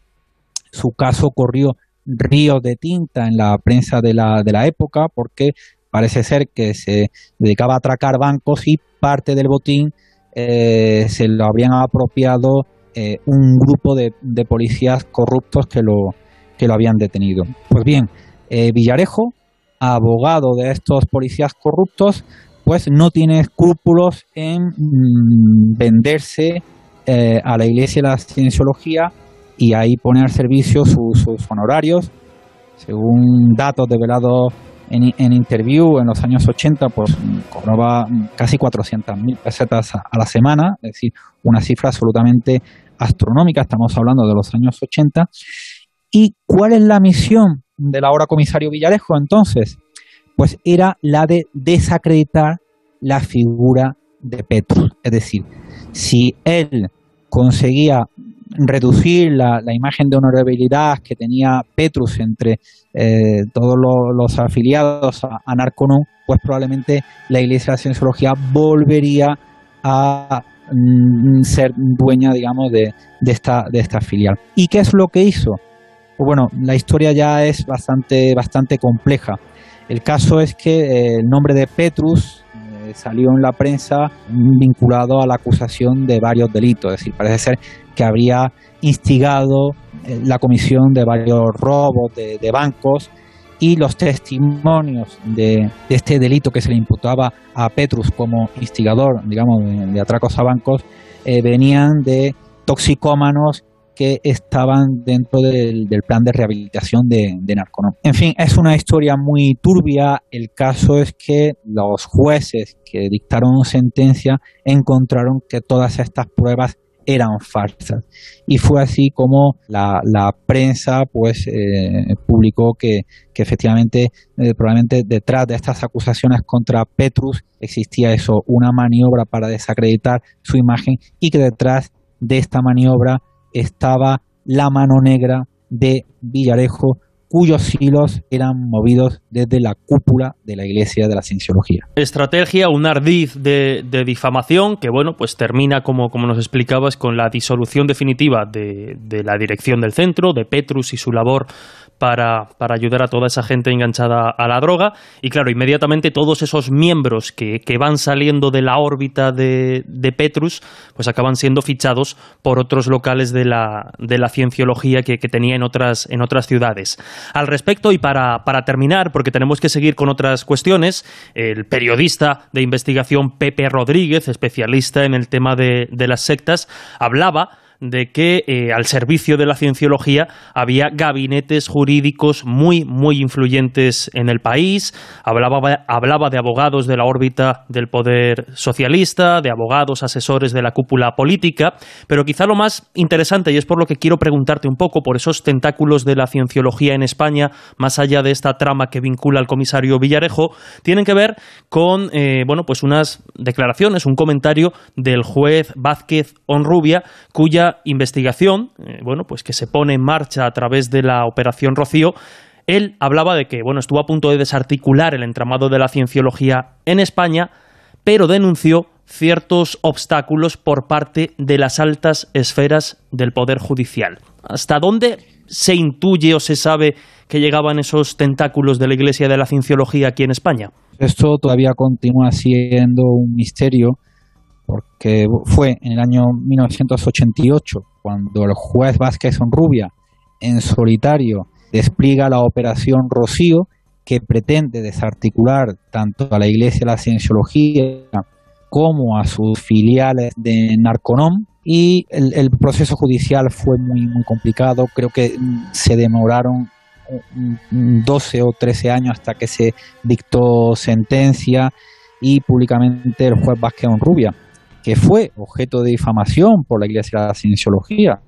su caso corrió ríos de tinta en la prensa de la, de la época porque parece ser que se dedicaba a atracar bancos y parte del botín eh, se lo habrían apropiado eh, un grupo de, policías corruptos que lo, que lo habían detenido. Pues bien, eh, Villarejo, abogado de estos policías corruptos, pues no tiene escrúpulos en mm, venderse a la Iglesia de la Cienciología y ahí pone al servicio sus, honorarios. Según datos develados en, en interview en los años 80, pues cobraba casi 400.000 pesetas a, la semana, es decir, una cifra absolutamente astronómica, estamos hablando de los años 80. ¿Y cuál es la misión del ahora comisario Villarejo entonces? Pues era la de desacreditar la figura de Petro. Es decir, si él conseguía reducir la, imagen de honorabilidad que tenía Petrus entre eh, todos los, afiliados a, a pues probablemente la Iglesia de la Cienciología volvería a mm, ser dueña, digamos, de, de, esta, de esta filial. ¿Y qué es lo que hizo? Pues bueno, la historia ya es bastante, bastante compleja. El caso es que eh, el nombre de Petrus salió en la prensa vinculado a la acusación de varios delitos. Es decir, parece ser que habría instigado eh, la comisión de varios robos de, bancos y los testimonios de, este delito que se le imputaba a Petrus como instigador, digamos, de, atracos a bancos, eh, venían de toxicómanos que estaban dentro del, plan de rehabilitación de, de En fin, es una historia muy turbia. El caso es que los jueces que dictaron sentencia encontraron que todas estas pruebas eran falsas. Y fue así como la, prensa pues eh, publicó que, efectivamente eh, probablemente detrás de estas acusaciones contra Petrus existía eso, una maniobra para desacreditar su imagen y que detrás de esta maniobra estaba la mano negra de Villarejo cuyos hilos eran movidos desde la cúpula de la Iglesia de la Cienciología. Estrategia, un ardiz de, difamación que, bueno, pues termina, como, como nos explicabas, con la disolución definitiva de, de la dirección del centro, de Petrus y su labor para, ayudar a toda esa gente enganchada a la droga. Y claro, inmediatamente todos esos miembros que, van saliendo de la órbita de, Petrus, pues acaban siendo fichados por otros locales de la, de la cienciología que, tenía en otras, en otras ciudades. Al respecto, y para, para terminar, porque tenemos que seguir con otras cuestiones, el periodista de investigación Pepe Rodríguez, especialista en el tema de, de las sectas, hablaba de que eh, al servicio de la cienciología había gabinetes jurídicos muy, muy influyentes en el país, hablaba, hablaba de abogados de la órbita del poder socialista, de abogados asesores de la cúpula política, pero quizá lo más interesante, y es por lo que quiero preguntarte un poco, por esos tentáculos de la cienciología en España, más allá de esta trama que vincula al comisario Villarejo, tienen que ver con, eh, bueno, pues unas declaraciones, un comentario del juez Vázquez Onrubia, cuya investigación, eh, bueno, pues que se pone en marcha a través de la Operación Rocío, él hablaba de que, bueno, estuvo a punto de desarticular el entramado de la cienciología en España, pero denunció ciertos obstáculos por parte de las altas esferas del Poder Judicial. ¿Hasta dónde se intuye o se sabe que llegaban esos tentáculos de la Iglesia de la Cienciología aquí en España? Esto todavía continúa siendo un misterio porque fue en el año 1988 cuando el juez Vázquez Onrubia en solitario despliega la operación Rocío que pretende desarticular tanto a la Iglesia de la Cienciología como a sus filiales de Narconom y el, proceso judicial fue muy muy complicado. Creo que se demoraron 12 o 13 años hasta que se dictó sentencia y públicamente el juez Vázquez Onrubia que fue objeto de difamación por la Iglesia de la Cienciología.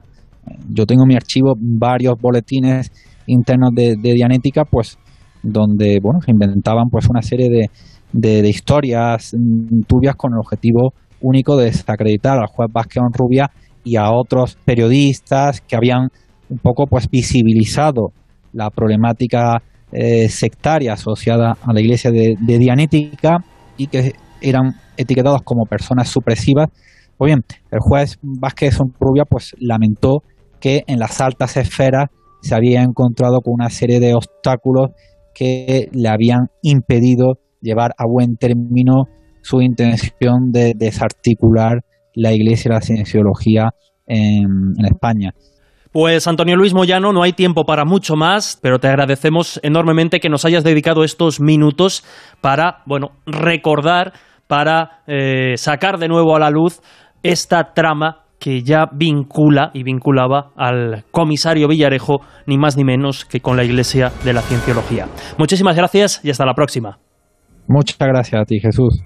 Yo tengo en mi archivo varios boletines internos de, Dianética, pues donde bueno se inventaban pues una serie de, de, historias mm, turbias con el objetivo único de desacreditar al juez Vázquez Rubia y a otros periodistas que habían un poco pues visibilizado la problemática eh, sectaria asociada a la iglesia de, de Dianética y que eran etiquetados como personas supresivas. Pues bien, el juez Vázquez Rubia pues lamentó que en las altas esferas se había encontrado con una serie de obstáculos que le habían impedido llevar a buen término su intención de desarticular la Iglesia y la Cienciología en, en España. Pues Antonio Luis Moyano, no hay tiempo para mucho más, pero te agradecemos enormemente que nos hayas dedicado estos minutos para, bueno, recordar para eh, sacar de nuevo a la luz esta trama que ya vincula y vinculaba al comisario Villarejo, ni más ni menos que con la Iglesia de la Cienciología. Muchísimas gracias y hasta la próxima. Muchas gracias a ti, Jesús.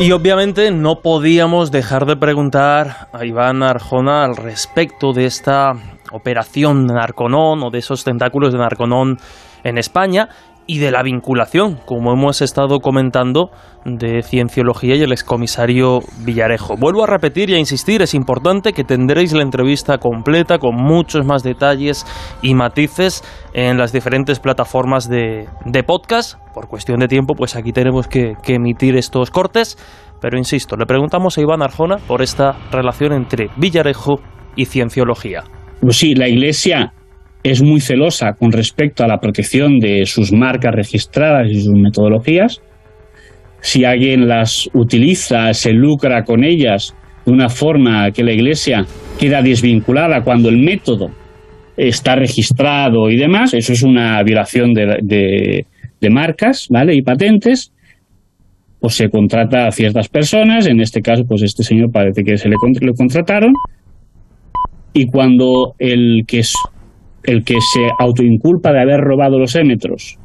Y obviamente no podíamos dejar de preguntar a Iván Arjona al respecto de esta operación de Narconón o de esos tentáculos de Narconón en España y de la vinculación, como hemos estado comentando, de Cienciología y el excomisario Villarejo. Vuelvo a repetir y a insistir, es importante que tendréis la entrevista completa con muchos más detalles y matices en las diferentes plataformas de, podcast. Por cuestión de tiempo, pues aquí tenemos que, que emitir estos cortes, pero insisto, le preguntamos a Iván Arjona por esta relación entre Villarejo y Cienciología. Pues sí, la Iglesia es muy celosa con respecto a la protección de sus marcas registradas y sus metodologías. Si alguien las utiliza, se lucra con ellas de una forma que la Iglesia queda desvinculada cuando el método está registrado y demás, eso es una violación de, marcas ¿vale? y patentes, pues se contrata a ciertas personas, en este caso, pues este señor parece que se le contrataron, y cuando el que, el que se autoinculpa de haber robado los émetros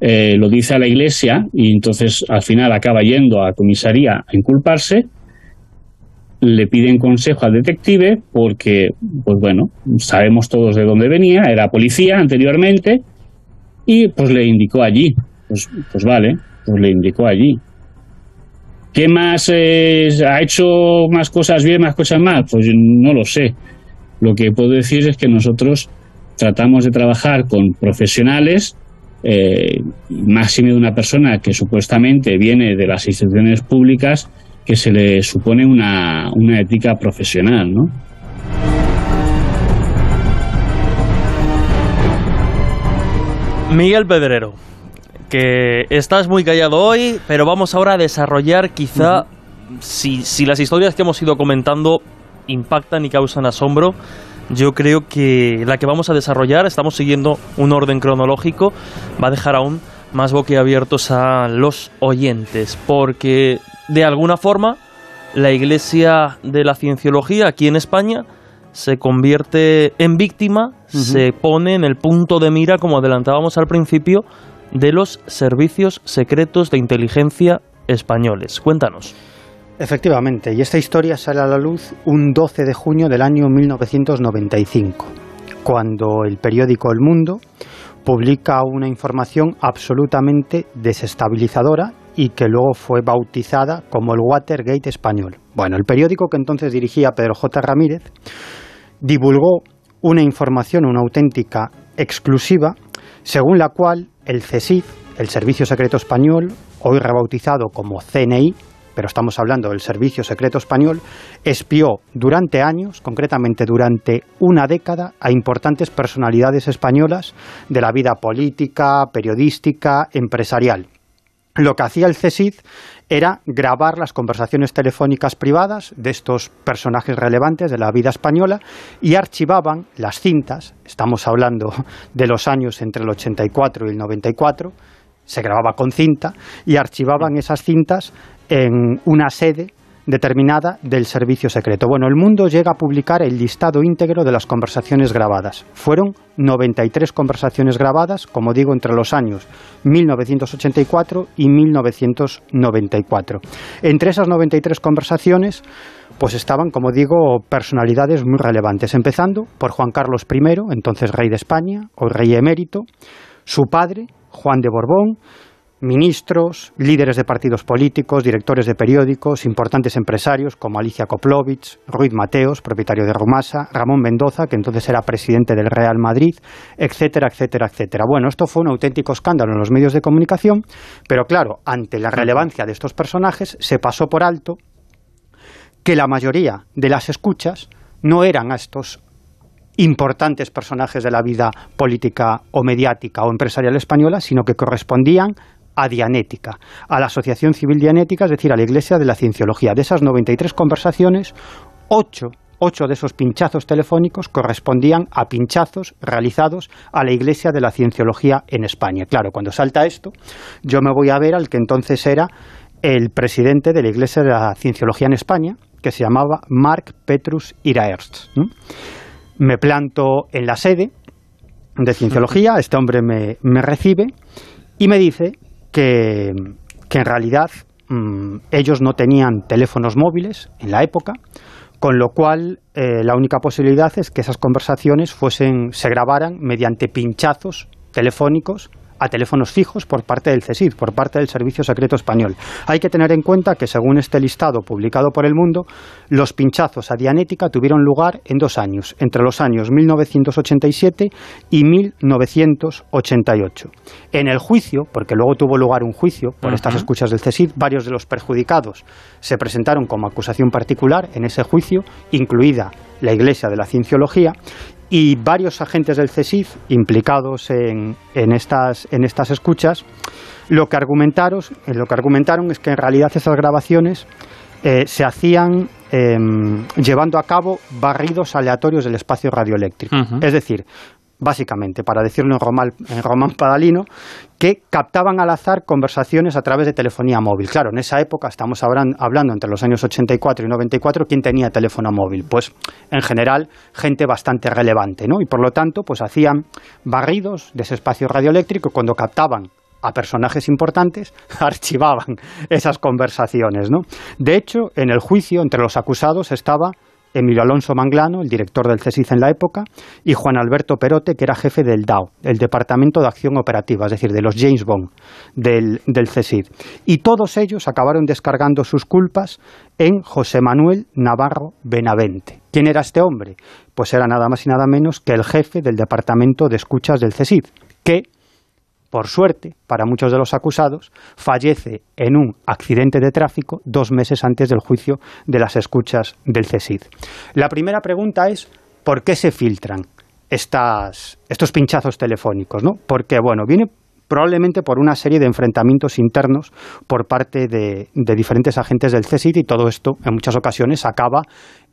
eh, lo dice a la iglesia y entonces al final acaba yendo a comisaría a inculparse, le piden consejo al detective porque, pues bueno, sabemos todos de dónde venía, era policía anteriormente y pues le indicó allí. Pues, pues vale, pues le indicó allí. ¿Qué más eh, ha hecho más cosas bien, más cosas mal? Pues no lo sé. Lo que puedo decir es que nosotros tratamos de trabajar con profesionales, eh, máximo de una persona que supuestamente viene de las instituciones públicas, que se le supone una, una ética profesional, ¿no? Miguel Pedrero, que estás muy callado hoy, pero vamos ahora a desarrollar quizá, si, si las historias que hemos ido comentando impactan y causan asombro, yo creo que la que vamos a desarrollar, estamos siguiendo un orden cronológico, va a dejar aún más boquiabiertos a los oyentes, porque de alguna forma la Iglesia de la Cienciología aquí en España se convierte en víctima, se pone en el punto de mira, como adelantábamos al principio, de los servicios secretos de inteligencia españoles. Cuéntanos. Efectivamente, y esta historia sale a la luz un 12 de junio del año 1995, cuando el periódico El Mundo publica una información absolutamente desestabilizadora y que luego fue bautizada como el Watergate español. Bueno, el periódico que entonces dirigía Pedro J. Ramírez divulgó una información, una auténtica exclusiva, según la cual el CSIC, el Servicio Secreto Español, hoy rebautizado como CNI, pero estamos hablando del Servicio Secreto Español, espió durante años, concretamente durante una década, a importantes personalidades españolas de la vida política, periodística, empresarial. Lo que hacía el CSIC era grabar las conversaciones telefónicas privadas de estos personajes relevantes de la vida española y archivaban las cintas, estamos hablando de los años entre el 84 y el 94, se grababa con cinta y archivaban esas cintas en una sede determinada del servicio secreto. Bueno, el mundo llega a publicar el listado íntegro de las conversaciones grabadas. Fueron 93 conversaciones grabadas, como digo, entre los años 1984 y 1994. Entre esas 93 conversaciones, pues estaban, como digo, personalidades muy relevantes, empezando por Juan Carlos I, entonces rey de España, o rey emérito, su padre, Juan de Borbón, ministros, líderes de partidos políticos, directores de periódicos, importantes empresarios como Alicia Koplovich, Ruiz Mateos, propietario de Rumasa, Ramón Mendoza, que entonces era presidente del Real Madrid, etcétera, etcétera, etcétera. Bueno, esto fue un auténtico escándalo en los medios de comunicación, pero claro, ante la relevancia de estos personajes, se pasó por alto que la mayoría de las escuchas no eran a estos importantes personajes de la vida política o mediática o empresarial española, sino que correspondían a Dianética, a la Asociación Civil Dianética, es decir, a la Iglesia de la Cienciología. De esas 93 conversaciones, ocho de esos pinchazos telefónicos correspondían a pinchazos realizados a la Iglesia de la Cienciología en España. Claro, cuando salta esto, yo me voy a ver al que entonces era el presidente de la Iglesia de la Cienciología en España, que se llamaba Mark Petrus Iraerst. Me planto en la sede de Cienciología, este hombre me, me recibe y me dice que, en realidad mm, ellos no tenían teléfonos móviles en la época, con lo cual eh, la única posibilidad es que esas conversaciones fuesen, se grabaran mediante pinchazos telefónicos a teléfonos fijos por parte del CSID, por parte del Servicio Secreto Español. Hay que tener en cuenta que, según este listado publicado por El Mundo, los pinchazos a Dianética tuvieron lugar en dos años, entre los años 1987 y 1988. En el juicio, porque luego tuvo lugar un juicio por estas escuchas del CSID, varios de los perjudicados se presentaron como acusación particular en ese juicio, incluida la Iglesia de la Cienciología, y varios agentes del CSIF implicados en, en, estas, en estas escuchas lo que, argumentaron, eh, lo que argumentaron es que en realidad esas grabaciones eh, se hacían em, llevando a cabo barridos aleatorios del espacio radioeléctrico. Es decir, básicamente, para decirlo en román, padalino, que captaban al azar conversaciones a través de telefonía móvil. Claro, en esa época, estamos hablando entre los años 84 y 94, ¿quién tenía teléfono móvil? Pues, en general, gente bastante relevante, ¿no? Y por lo tanto, pues hacían barridos de ese espacio radioeléctrico cuando captaban a personajes importantes, archivaban esas conversaciones. ¿no? De hecho, en el juicio entre los acusados estaba Emilio Alonso Manglano, el director del CESID en la época, y Juan Alberto Perote, que era jefe del DAO, el Departamento de Acción Operativa, es decir, de los James Bond del, del. Y todos ellos acabaron descargando sus culpas en José Manuel Navarro Benavente. ¿Quién era este hombre? Pues era nada más y nada menos que el jefe del Departamento de Escuchas del CESID, que por suerte, para muchos de los acusados, fallece en un accidente de tráfico dos meses antes del juicio de las escuchas del CESID. La primera pregunta es, ¿por qué se filtran estas, estos pinchazos telefónicos? ¿no? Porque, bueno, viene probablemente por una serie de enfrentamientos internos por parte de, diferentes agentes del CESID y todo esto, en muchas ocasiones, acaba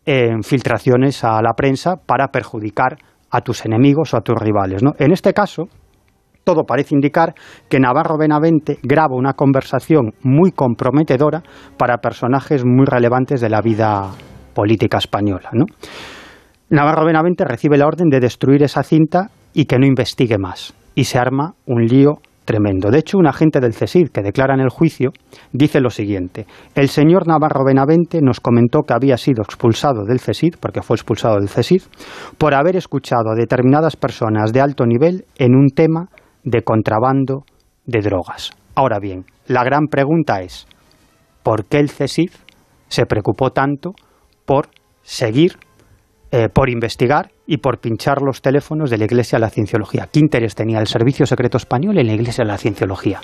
en filtraciones a la prensa para perjudicar a tus enemigos o a tus rivales. ¿no? En este caso, todo parece indicar que Navarro Benavente graba una conversación muy comprometedora para personajes muy relevantes de la vida política española. Navarro Benavente recibe la orden de destruir esa cinta y que no investigue más. Y se arma un lío tremendo. De hecho, un agente del CESID que declara en el juicio dice lo siguiente. El señor Navarro Benavente nos comentó que había sido expulsado del CESID, porque fue expulsado del CESID, por haber escuchado a determinadas personas de alto nivel en un tema de contrabando de drogas. Ahora bien, la gran pregunta es, ¿por qué el CESIF se preocupó tanto por seguir, eh, por investigar y por pinchar los teléfonos de la Iglesia de la Cienciología? ¿Qué interés tenía el Servicio Secreto Español en la Iglesia de la Cienciología?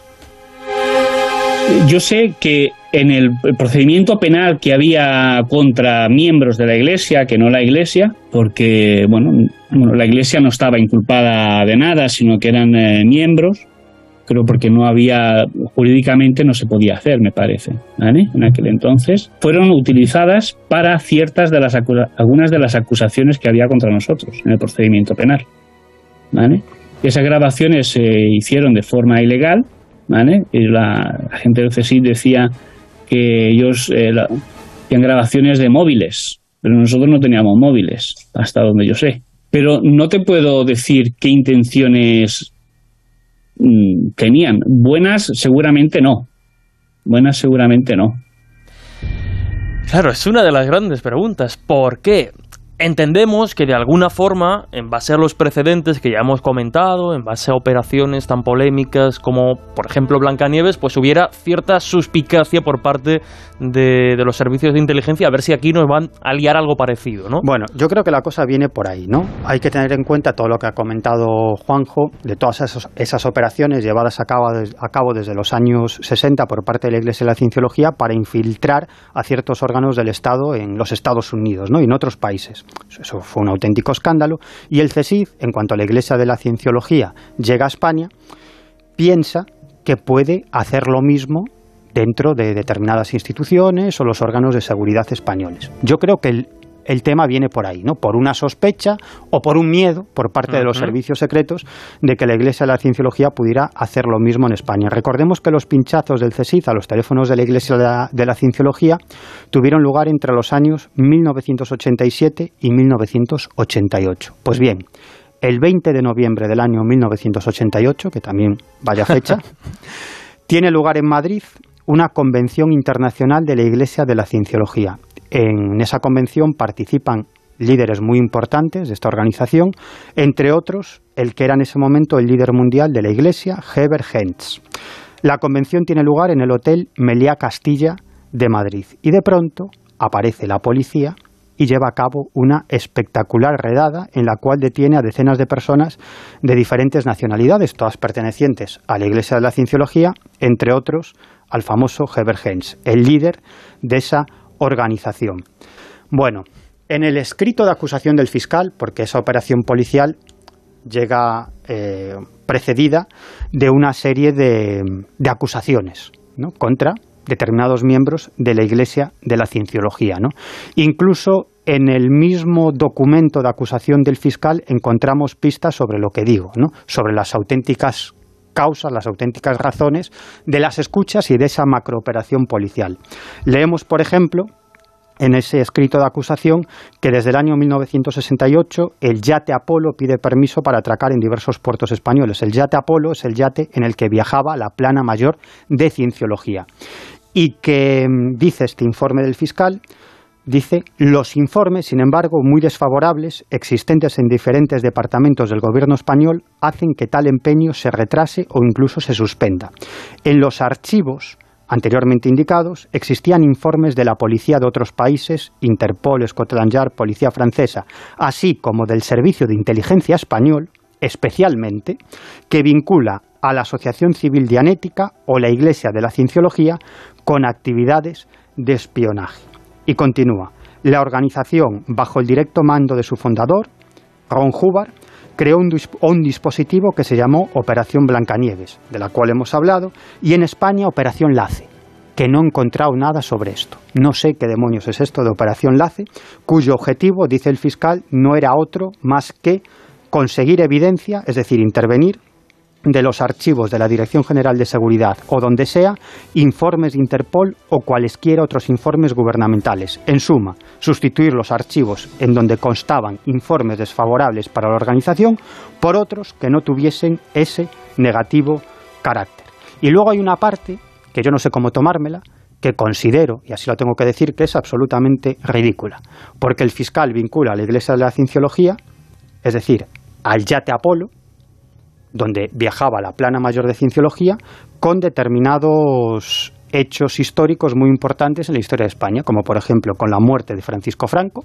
Yo sé que en el procedimiento penal que había contra miembros de la Iglesia, que no la Iglesia, porque bueno, la Iglesia no estaba inculpada de nada, sino que eran eh, miembros, creo porque no había, jurídicamente no se podía hacer, me parece, en aquel entonces, fueron utilizadas para ciertas de las algunas de las acusaciones que había contra nosotros en el procedimiento penal. ¿vale? Esas grabaciones se hicieron de forma ilegal, ¿vale? Y la, gente del CSIC decía que ellos eh, hacían grabaciones de móviles, pero nosotros no teníamos móviles, hasta donde yo sé. Pero no te puedo decir qué intenciones mm, tenían. Buenas seguramente no. Buenas seguramente no. Claro, es una de las grandes preguntas. ¿Por qué? Entendemos que de alguna forma, en base a los precedentes que ya hemos comentado, en base a operaciones tan polémicas como, por ejemplo, Blancanieves, pues hubiera cierta suspicacia por parte de, los servicios de inteligencia a ver si aquí nos van a liar algo parecido, ¿no? Bueno, yo creo que la cosa viene por ahí, ¿no? Hay que tener en cuenta todo lo que ha comentado Juanjo, de todas esas, operaciones llevadas a cabo, a cabo desde los años 60 por parte de la Iglesia de la Cienciología para infiltrar a ciertos órganos del Estado en los Estados Unidos, ¿no? Y en otros países. Eso fue un auténtico escándalo. Y el CSIC, en cuanto a la Iglesia de la Cienciología llega a España, piensa que puede hacer lo mismo dentro de determinadas instituciones o los órganos de seguridad españoles. Yo creo que el, el tema viene por ahí, ¿no? Por una sospecha o por un miedo por parte de los servicios secretos de que la Iglesia de la Cienciología pudiera hacer lo mismo en España. Recordemos que los pinchazos del CSIC a los teléfonos de la Iglesia de la, de la Cienciología tuvieron lugar entre los años 1987 y 1988. Pues bien, el 20 de noviembre del año 1988, que también vaya fecha, tiene lugar en Madrid una convención internacional de la Iglesia de la Cienciología. En esa convención participan líderes muy importantes de esta organización, entre otros el que era en ese momento el líder mundial de la Iglesia, Heber Hentz. La convención tiene lugar en el Hotel Meliá Castilla de Madrid y de pronto aparece la policía y lleva a cabo una espectacular redada en la cual detiene a decenas de personas de diferentes nacionalidades, todas pertenecientes a la Iglesia de la Cienciología, entre otros al famoso Heber Hens, el líder de esa organización. Bueno, en el escrito de acusación del fiscal, porque esa operación policial llega eh, precedida de una serie de, acusaciones contra determinados miembros de la Iglesia de la Cienciología. Incluso en el mismo documento de acusación del fiscal encontramos pistas sobre lo que digo, sobre las auténticas causas, las auténticas razones de las escuchas y de esa macrooperación policial. Leemos, por ejemplo, en ese escrito de acusación que desde el año 1968 el yate Apolo pide permiso para atracar en diversos puertos españoles. El yate Apolo es el yate en el que viajaba la plana mayor de cienciología. Y que mm, dice este informe del fiscal, dice, los informes, sin embargo, muy desfavorables, existentes en diferentes departamentos del gobierno español, hacen que tal empeño se retrase o incluso se suspenda. En los archivos anteriormente indicados, existían informes de la policía de otros países, Interpol, Scotland Yard, policía francesa, así como del Servicio de Inteligencia Español, especialmente, que vincula a la Asociación Civil Dianética o la Iglesia de la Cienciología con actividades de espionaje. Y continúa, la organización, bajo el directo mando de su fundador, Ron Hubbard, creó un, dispositivo que se llamó Operación Blancanieves, de la cual hemos hablado, y en España Operación Lace, que no he encontrado nada sobre esto. No sé qué demonios es esto de Operación Lace, cuyo objetivo, dice el fiscal, no era otro más que conseguir evidencia, es decir, intervenir de los archivos de la Dirección General de Seguridad o donde sea, informes de Interpol o cualesquiera otros informes gubernamentales. En suma, sustituir los archivos en donde constaban informes desfavorables para la organización por otros que no tuviesen ese negativo carácter. Y luego hay una parte, que yo no sé cómo tomármela, que considero, y así lo tengo que decir, que es absolutamente ridícula, porque el fiscal vincula a la Iglesia de la Cienciología, es decir, al yate Apolo, donde viajaba la plana mayor de cienciología con determinados hechos históricos muy importantes en la historia de España, como por ejemplo con la muerte de Francisco Franco.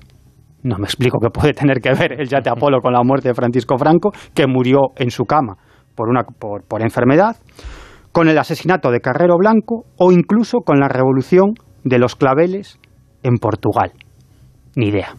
No me explico qué puede tener que ver el yate Apolo con la muerte de Francisco Franco, que murió en su cama por, una, por, por enfermedad, con el asesinato de Carrero Blanco o incluso con la revolución de los claveles en Portugal. Ni idea.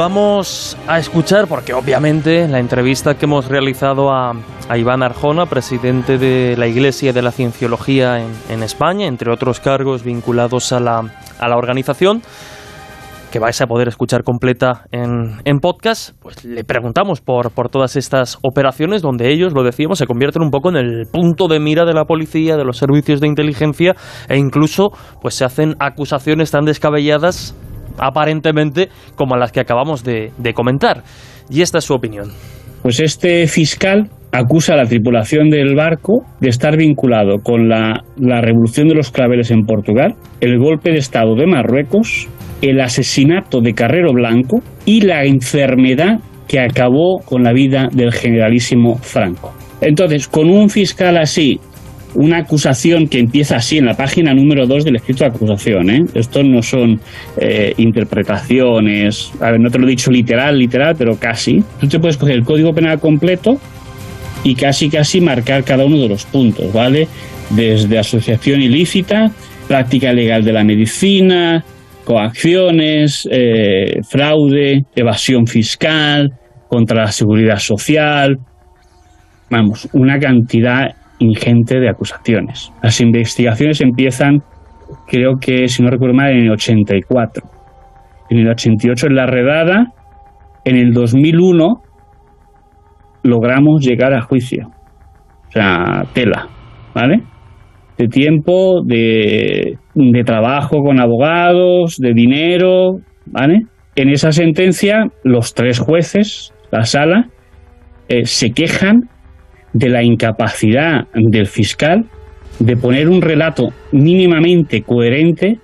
Vamos a escuchar, porque obviamente la entrevista que hemos realizado a, Iván Arjona, presidente de la Iglesia de la Cienciología en, España, entre otros cargos vinculados a la, a la organización, que vais a poder escuchar completa en, en podcast, pues le preguntamos por, por todas estas operaciones donde ellos, lo decíamos, se convierten un poco en el punto de mira de la policía, de los servicios de inteligencia e incluso pues se hacen acusaciones tan descabelladas aparentemente como las que acabamos de, comentar. Y esta es su opinión. Pues este fiscal acusa a la tripulación del barco de estar vinculado con la, la, revolución de los claveles en Portugal, el golpe de Estado de Marruecos, el asesinato de Carrero Blanco y la enfermedad que acabó con la vida del generalísimo Franco. Entonces, con un fiscal así, una acusación que empieza así en la página número 2 del escrito de acusación. ¿eh? Esto no son eh, interpretaciones, a ver, no te lo he dicho literal, literal, pero casi. Tú te puedes coger el código penal completo y casi, casi marcar cada uno de los puntos, ¿vale? Desde asociación ilícita, práctica legal de la medicina, coacciones, eh, fraude, evasión fiscal, contra la seguridad social, vamos, una cantidad ingente de acusaciones. Las investigaciones empiezan, creo que, si no recuerdo mal, en el 84. En el 88 en la redada, en el 2001 logramos llegar a juicio. O sea, tela, ¿vale? De tiempo, de, de trabajo con abogados, de dinero, ¿vale? En esa sentencia, los tres jueces, la sala, eh, se quejan de la incapacidad del fiscal de poner un relato mínimamente coherente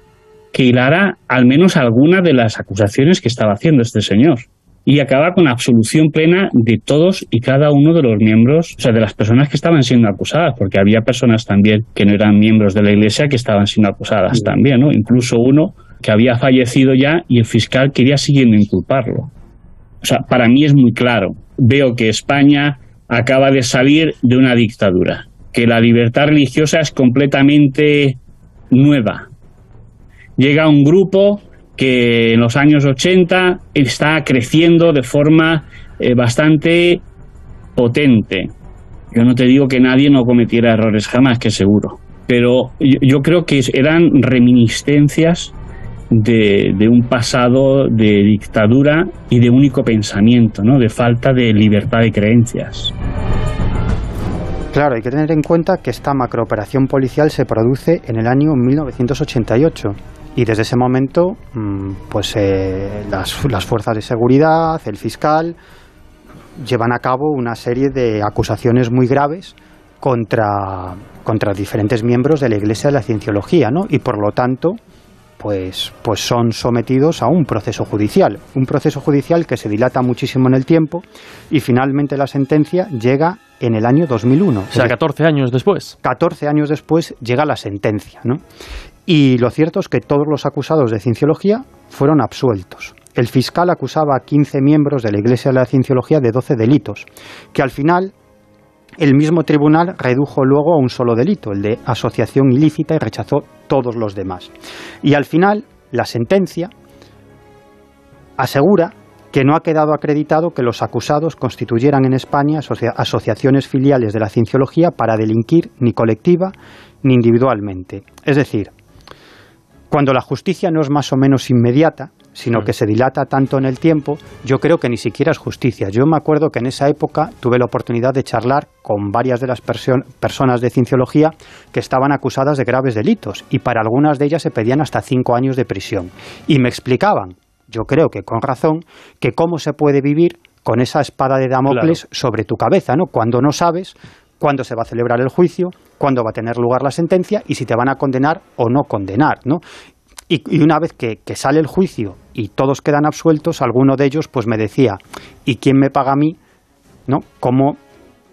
que hilara al menos alguna de las acusaciones que estaba haciendo este señor y acaba con la absolución plena de todos y cada uno de los miembros, o sea, de las personas que estaban siendo acusadas, porque había personas también que no eran miembros de la Iglesia que estaban siendo acusadas también, ¿no? Incluso uno que había fallecido ya y el fiscal quería siguiendo inculparlo. O sea, para mí es muy claro. Veo que España acaba de salir de una dictadura, que la libertad religiosa es completamente nueva. Llega un grupo que en los años 80 está creciendo de forma eh, bastante potente. Yo no te digo que nadie no cometiera errores jamás, que seguro. pero yo, creo que eran reminiscencias de, un pasado de dictadura y de único pensamiento, ¿no? de falta de libertad de creencias. Claro, hay que tener en cuenta que esta macrooperación policial se produce en el año 1988 y desde ese momento, mm, pues eh, las, las fuerzas de seguridad, el fiscal, llevan a cabo una serie de acusaciones muy graves contra, contra diferentes miembros de la Iglesia de la Cienciología, ¿no? Y por lo tanto, pues, pues son sometidos a un proceso judicial, un proceso judicial que se dilata muchísimo en el tiempo y finalmente la sentencia llega en el año 2001. O sea, 14 años después. 14 años después llega la sentencia, ¿no? Y lo cierto es que todos los acusados de cienciología fueron absueltos. El fiscal acusaba a 15 miembros de la Iglesia de la Cienciología de 12 delitos, que al final el mismo tribunal redujo luego a un solo delito, el de asociación ilícita, y rechazó todos los demás. Y al final, la sentencia asegura que no ha quedado acreditado que los acusados constituyeran en España asociaciones filiales de la cienciología para delinquir ni colectiva ni individualmente. Es decir, cuando la justicia no es más o menos inmediata, sino que se dilata tanto en el tiempo, yo creo que ni siquiera es justicia. Yo me acuerdo que en esa época tuve la oportunidad de charlar con varias de las personas de cienciología que estaban acusadas de graves delitos y para algunas de ellas se pedían hasta cinco años de prisión. Y me explicaban, yo creo que con razón, que cómo se puede vivir con esa espada de Damocles sobre tu cabeza, ¿no? Cuando no sabes cuándo se va a celebrar el juicio, cuándo va a tener lugar la sentencia y si te van a condenar o no condenar, ¿no? Y, una vez que, sale el juicio y todos quedan absueltos, alguno de ellos pues me decía, ¿y quién me paga a mí? ¿No? ¿Cómo,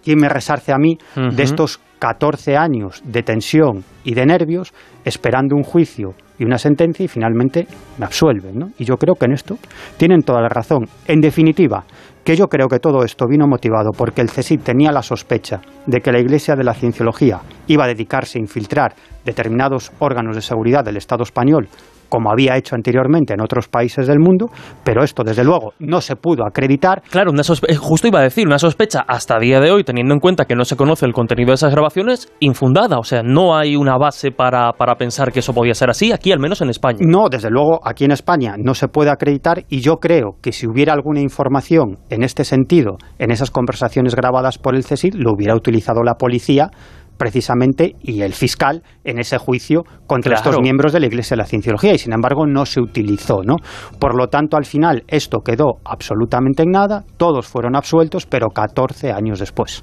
¿Quién me resarce a mí de estos 14 años de tensión y de nervios esperando un juicio y una sentencia y finalmente me absuelven? Y yo creo que en esto tienen toda la razón. En definitiva, que yo creo que todo esto vino motivado porque el CSIC tenía la sospecha de que la Iglesia de la Cienciología iba a dedicarse a infiltrar determinados órganos de seguridad del Estado español como había hecho anteriormente en otros países del mundo, pero esto desde luego no se pudo acreditar. Claro, una eh, justo iba a decir, una sospecha hasta día de hoy, teniendo en cuenta que no se conoce el contenido de esas grabaciones, infundada, o sea, no hay una base para, para pensar que eso podía ser así, aquí al menos en España. No, desde luego aquí en España no se puede acreditar y yo creo que si hubiera alguna información en este sentido, en esas conversaciones grabadas por el CSIC, lo hubiera utilizado la policía precisamente y el fiscal en ese juicio contra estos miembros de la Iglesia de la Cienciología y sin embargo no se utilizó, ¿no? Por lo tanto, al final esto quedó absolutamente en nada, todos fueron absueltos, pero 14 años después.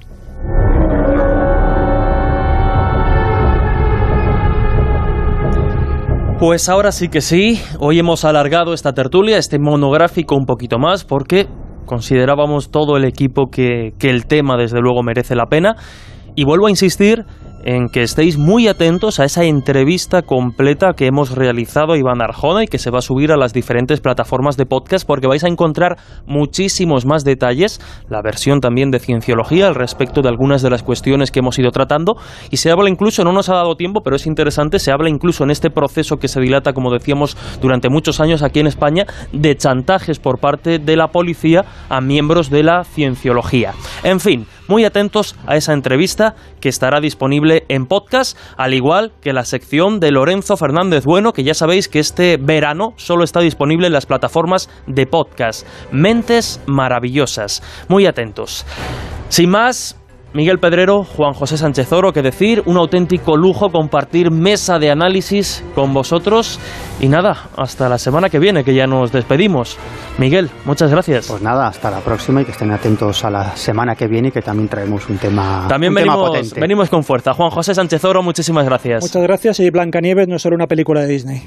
Pues ahora sí que sí, hoy hemos alargado esta tertulia, este monográfico un poquito más, porque considerábamos todo el equipo que, que el tema desde luego merece la pena. Y vuelvo a insistir en que estéis muy atentos a esa entrevista completa que hemos realizado a Iván Arjona y que se va a subir a las diferentes plataformas de podcast porque vais a encontrar muchísimos más detalles, la versión también de cienciología al respecto de algunas de las cuestiones que hemos ido tratando y se habla incluso, no nos ha dado tiempo, pero es interesante, se habla incluso en este proceso que se dilata, como decíamos, durante muchos años aquí en España, de chantajes por parte de la policía a miembros de la cienciología. En fin, muy atentos a esa entrevista que estará disponible en podcast, al igual que la sección de Lorenzo Fernández Bueno, que ya sabéis que este verano solo está disponible en las plataformas de podcast. Mentes maravillosas. Muy atentos. Sin más, Miguel Pedrero, Juan José Sánchez Oro, que decir, un auténtico lujo compartir mesa de análisis con vosotros. Y nada, hasta la semana que viene, que ya nos despedimos. Miguel, muchas gracias. Pues nada, hasta la próxima y que estén atentos a la semana que viene, que también traemos un tema. También venimos, venimos con fuerza. Juan José Sánchez Oro, muchísimas gracias. Muchas gracias y Blancanieves no es solo una película de Disney.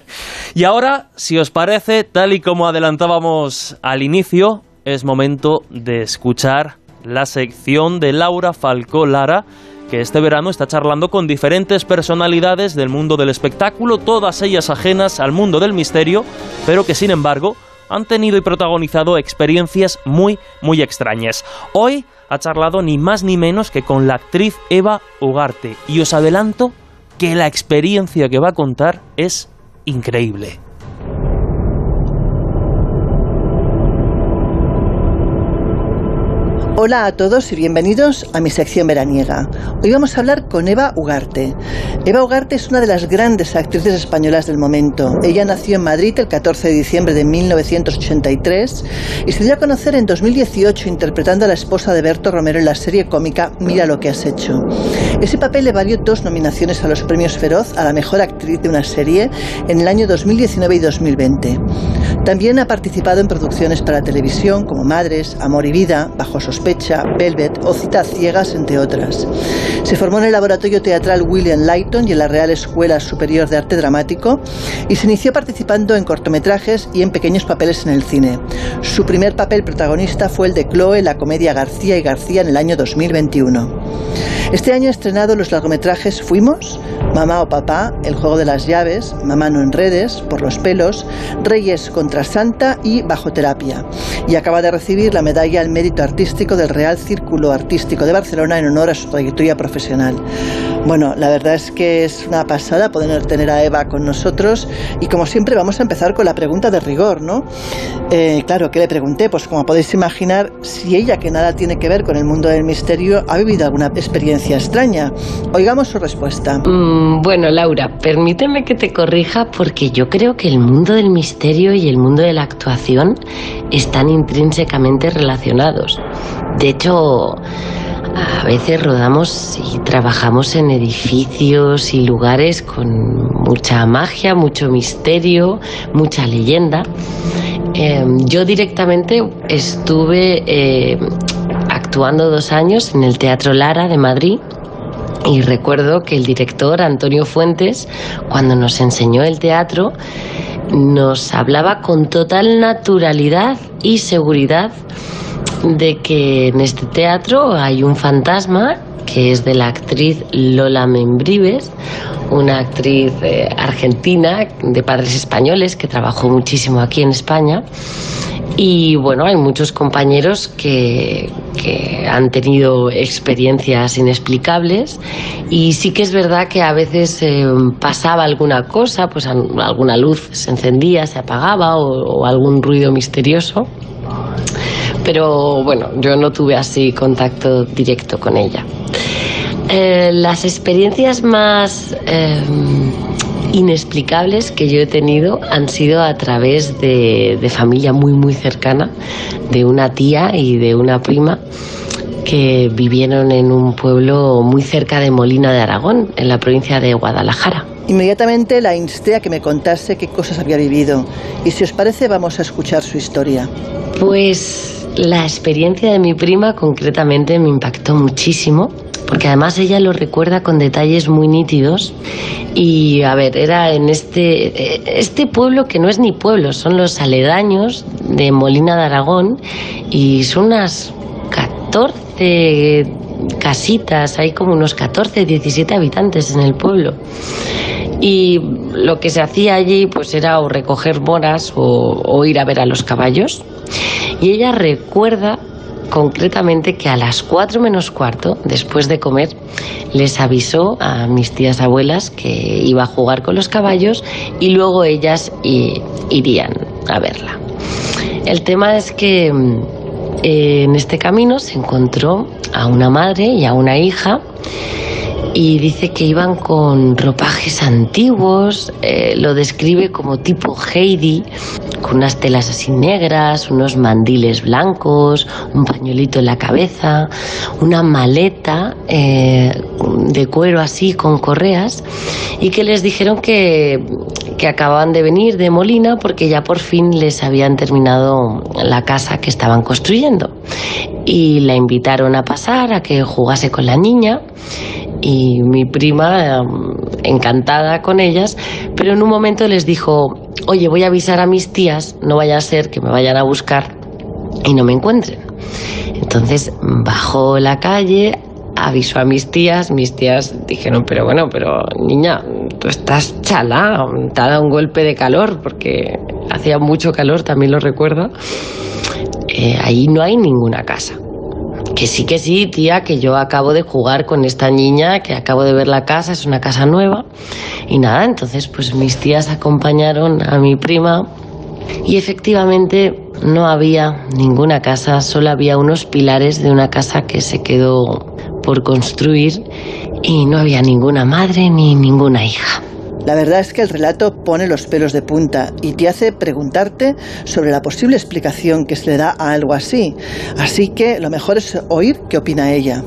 y ahora, si os parece, tal y como adelantábamos al inicio, es momento de escuchar la sección de Laura Falcó Lara, que este verano está charlando con diferentes personalidades del mundo del espectáculo, todas ellas ajenas al mundo del misterio, pero que sin embargo han tenido y protagonizado experiencias muy, muy extrañas. Hoy ha charlado ni más ni menos que con la actriz Eva Ugarte, y os adelanto que la experiencia que va a contar es increíble. Hola a todos y bienvenidos a mi sección veraniega. Hoy vamos a hablar con Eva Ugarte. Eva Ugarte es una de las grandes actrices españolas del momento. Ella nació en Madrid el 14 de diciembre de 1983 y se dio a conocer en 2018 interpretando a la esposa de Berto Romero en la serie cómica Mira lo que has hecho. Ese papel le valió dos nominaciones a los premios Feroz a la mejor actriz de una serie en el año 2019 y 2020. También ha participado en producciones para televisión como Madres, Amor y Vida, Bajo Sospecha, Velvet o Citas Ciegas, entre otras. Se formó en el laboratorio teatral William Lighton y en la Real Escuela Superior de Arte Dramático y se inició participando en cortometrajes y en pequeños papeles en el cine. Su primer papel protagonista fue el de Chloe en la comedia García y García en el año 2021. Este año ha estrenado los largometrajes Fuimos, Mamá o Papá, El juego de las llaves, Mamá no en redes, Por los pelos, Reyes contra Santa y Bajo terapia. Y acaba de recibir la medalla al mérito artístico del Real Círculo Artístico de Barcelona en honor a su trayectoria profesional. Bueno, la verdad es que es una pasada poder tener a Eva con nosotros y como siempre vamos a empezar con la pregunta de rigor, ¿no? Eh, claro, ¿qué le pregunté? Pues como podéis imaginar, si ella que nada tiene que ver con el mundo del misterio ha vivido alguna experiencia extraña. Oigamos su respuesta. Mm, bueno, Laura, permíteme que te corrija porque yo creo que el mundo del misterio y el mundo de la actuación están intrínsecamente relacionados. De hecho, a veces rodamos y trabajamos en edificios y lugares con mucha magia, mucho misterio, mucha leyenda. Em, yo directamente estuve eh, actuando dos años en el Teatro Lara de Madrid y recuerdo que el director Antonio Fuentes, cuando nos enseñó el teatro, nos hablaba con total naturalidad y seguridad de que en este teatro hay un fantasma que es de la actriz Lola Membrives, una actriz eh, argentina de padres españoles que trabajó muchísimo aquí en España. Y bueno, hay muchos compañeros que, han tenido experiencias inexplicables y sí que es verdad que a veces eh, pasaba alguna cosa, pues alguna luz se encendía, se apagaba o algún ruido misterioso pero bueno, yo no tuve así contacto directo con ella. Eh, las experiencias más em, inexplicables que yo he tenido han sido a través de, de familia muy muy cercana, de una tía y de una prima que vivieron en un pueblo muy cerca de Molina de Aragón, en la provincia de Guadalajara. Inmediatamente la insté a que me contase qué cosas había vivido y si os parece vamos a escuchar su historia. Pues la experiencia de mi prima concretamente me impactó muchísimo, porque además ella lo recuerda con detalles muy nítidos. Y a ver, era en este, este pueblo que no es ni pueblo, son los aledaños de Molina de Aragón y son unas 14 casitas, hay como unos 14, 17 habitantes en el pueblo y lo que se hacía allí pues era o recoger moras o, ir a ver a los caballos y ella recuerda concretamente que a las cuatro menos cuarto, después de comer, les avisó a mis tías abuelas que iba a jugar con los caballos y luego ellas irían a verla. El tema es que eh, en este camino se encontró a una madre y a una hija y dice que iban con ropajes antiguos, eh, lo describe como tipo Heidi, con unas telas así negras, unos mandiles blancos, un pañuelito en la cabeza, una maleta eh, de cuero así con correas y que les dijeron que, que acababan de venir de Molina porque ya por fin les habían terminado la casa que estaban construyendo. Y la invitaron a pasar a que jugase con la niña y mi prima em, encantada con ellas, pero en un momento les dijo, oye, voy a avisar a mis tías, no vaya a ser que me vayan a buscar y no me encuentren. Entonces bajó la calle, avisó a mis tías, mis tías dijeron, pero bueno, pero niña, tú estás chala, te ha dado un golpe de calor, porque hacía mucho calor, también lo recuerdo. Eh, ahí no hay ninguna casa. Que sí, que sí, tía, que yo acabo de jugar con esta niña, que acabo de ver la casa, es una casa nueva. Y nada, entonces pues mis tías acompañaron a mi prima y efectivamente no había ninguna casa, solo había unos pilares de una casa que se quedó por construir y no había ninguna madre ni ninguna hija. La verdad es que el relato pone los pelos de punta y te hace preguntarte sobre la posible explicación que se le da a algo así. Así que lo mejor es oír qué opina ella.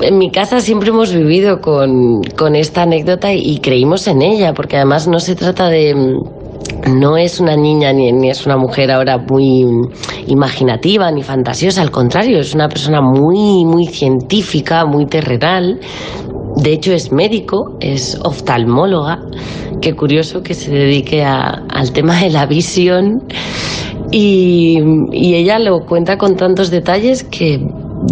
En mi casa siempre hemos vivido con, con esta anécdota y creímos en ella, porque además no se trata de no es una niña ni, ni, es una mujer ahora muy imaginativa ni fantasiosa, al contrario, es una persona muy, muy científica, muy terrenal. De hecho, es médico, es oftalmóloga. Qué curioso que se dedique al tema de la visión. Y ella lo cuenta con tantos detalles que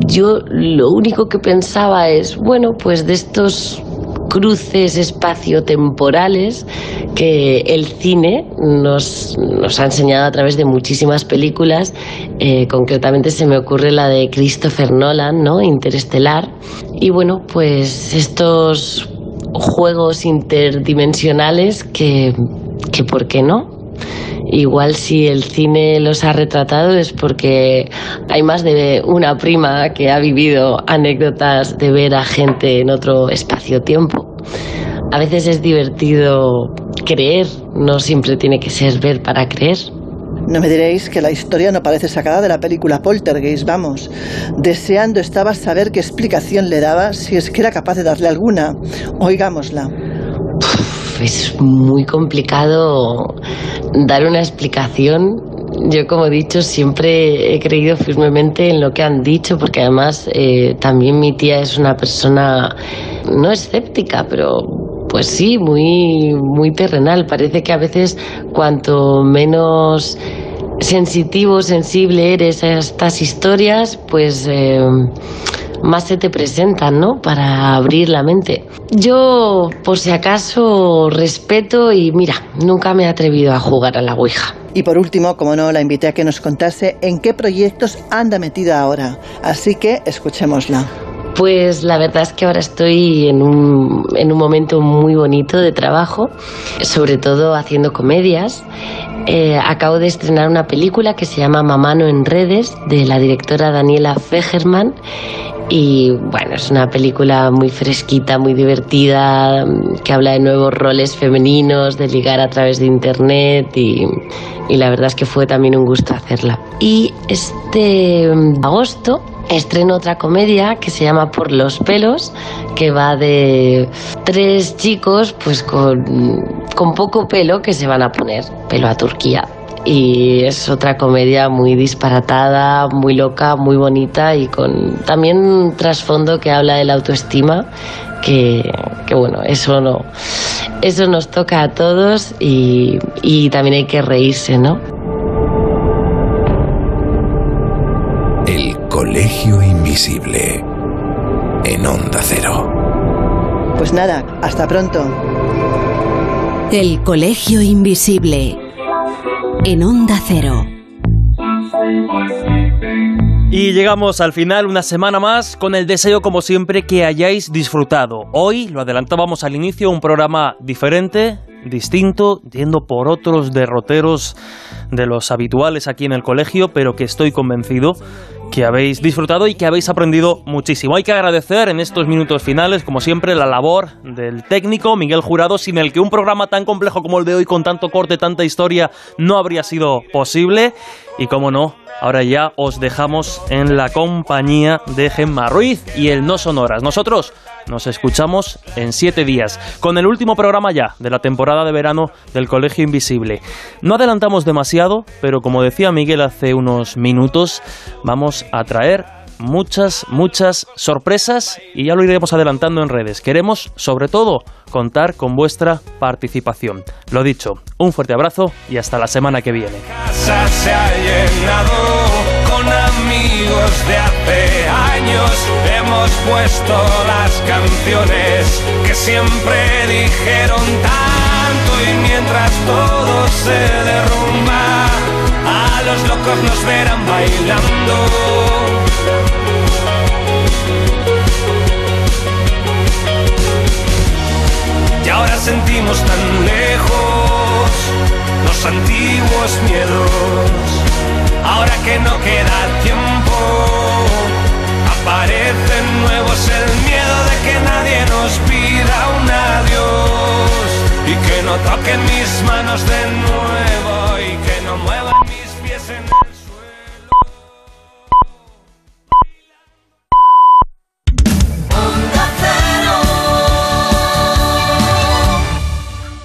yo lo único que pensaba es, bueno, pues de estos cruces espaciotemporales que el cine nos, nos, ha enseñado a través de muchísimas películas. Eh, concretamente se me ocurre la de Christopher Nolan, ¿no? Interestelar. Y bueno, pues estos juegos interdimensionales que, que ¿por qué no? Igual si el cine los ha retratado es porque hay más de una prima que ha vivido anécdotas de ver a gente en otro espacio-tiempo. A veces es divertido creer, no siempre tiene que ser ver para creer. No me diréis que la historia no parece sacada de la película Poltergeist, vamos. Deseando estaba saber qué explicación le daba, si es que era capaz de darle alguna. Oigámosla es muy complicado dar una explicación. Yo, como he dicho, siempre he creído firmemente en lo que han dicho, porque además eh, también mi tía es una persona no escéptica, pero pues sí, muy, muy terrenal. Parece que a veces cuanto menos sensitivo, sensible eres a estas historias, pues eh, más se te presentan, ¿no? Para abrir la mente. Yo, por si acaso, respeto y mira, nunca me he atrevido a jugar a la Ouija. Y por último, como no, la invité a que nos contase en qué proyectos anda metida ahora. Así que escuchémosla. Pues la verdad es que ahora estoy en un, en un momento muy bonito de trabajo, sobre todo haciendo comedias. Eh, acabo de estrenar una película que se llama Mamano en redes de la directora Daniela Fegerman y bueno, es una película muy fresquita, muy divertida, que habla de nuevos roles femeninos, de ligar a través de internet y, y la verdad es que fue también un gusto hacerla. Y este agosto estreno otra comedia que se llama Por los pelos, que va de tres chicos pues con, con poco pelo que se van a poner pelo a Turquía y es otra comedia muy disparatada, muy loca, muy bonita y con también un trasfondo que habla de la autoestima, que, que, bueno, eso no, eso nos toca a todos y, y también hay que reírse, ¿no? El Colegio Invisible en Onda Cero. Pues nada, hasta pronto. El Colegio Invisible en Onda Cero. Y llegamos al final una semana más con el deseo como siempre que hayáis disfrutado. Hoy, lo adelantábamos al inicio, un programa diferente, distinto, yendo por otros derroteros de los habituales aquí en el colegio, pero que estoy convencido que habéis disfrutado y que habéis aprendido muchísimo. Hay que agradecer en estos minutos finales, como siempre, la labor del técnico Miguel Jurado, sin el que un programa tan complejo como el de hoy, con tanto corte, tanta historia, no habría sido posible. Y como no, ahora ya os dejamos en la compañía de Gemma Ruiz y el No Sonoras. Nosotros nos escuchamos en siete días, con el último programa ya de la temporada de verano del Colegio Invisible. No adelantamos demasiado, pero como decía Miguel hace unos minutos, vamos a traer muchas, muchas sorpresas y ya lo iremos adelantando en redes. Queremos, sobre todo, contar con vuestra participación. Lo dicho, un fuerte abrazo y hasta la semana que viene. Casa se ha llenado con amigos de hace años. Hemos puesto las canciones que siempre dijeron tanto y mientras todo se derrumba, a los locos nos verán bailando. Ahora sentimos tan lejos los antiguos miedos. Ahora que no queda tiempo. Aparecen nuevos el miedo de que nadie nos pida un adiós y que no toquen mis manos de nuevo.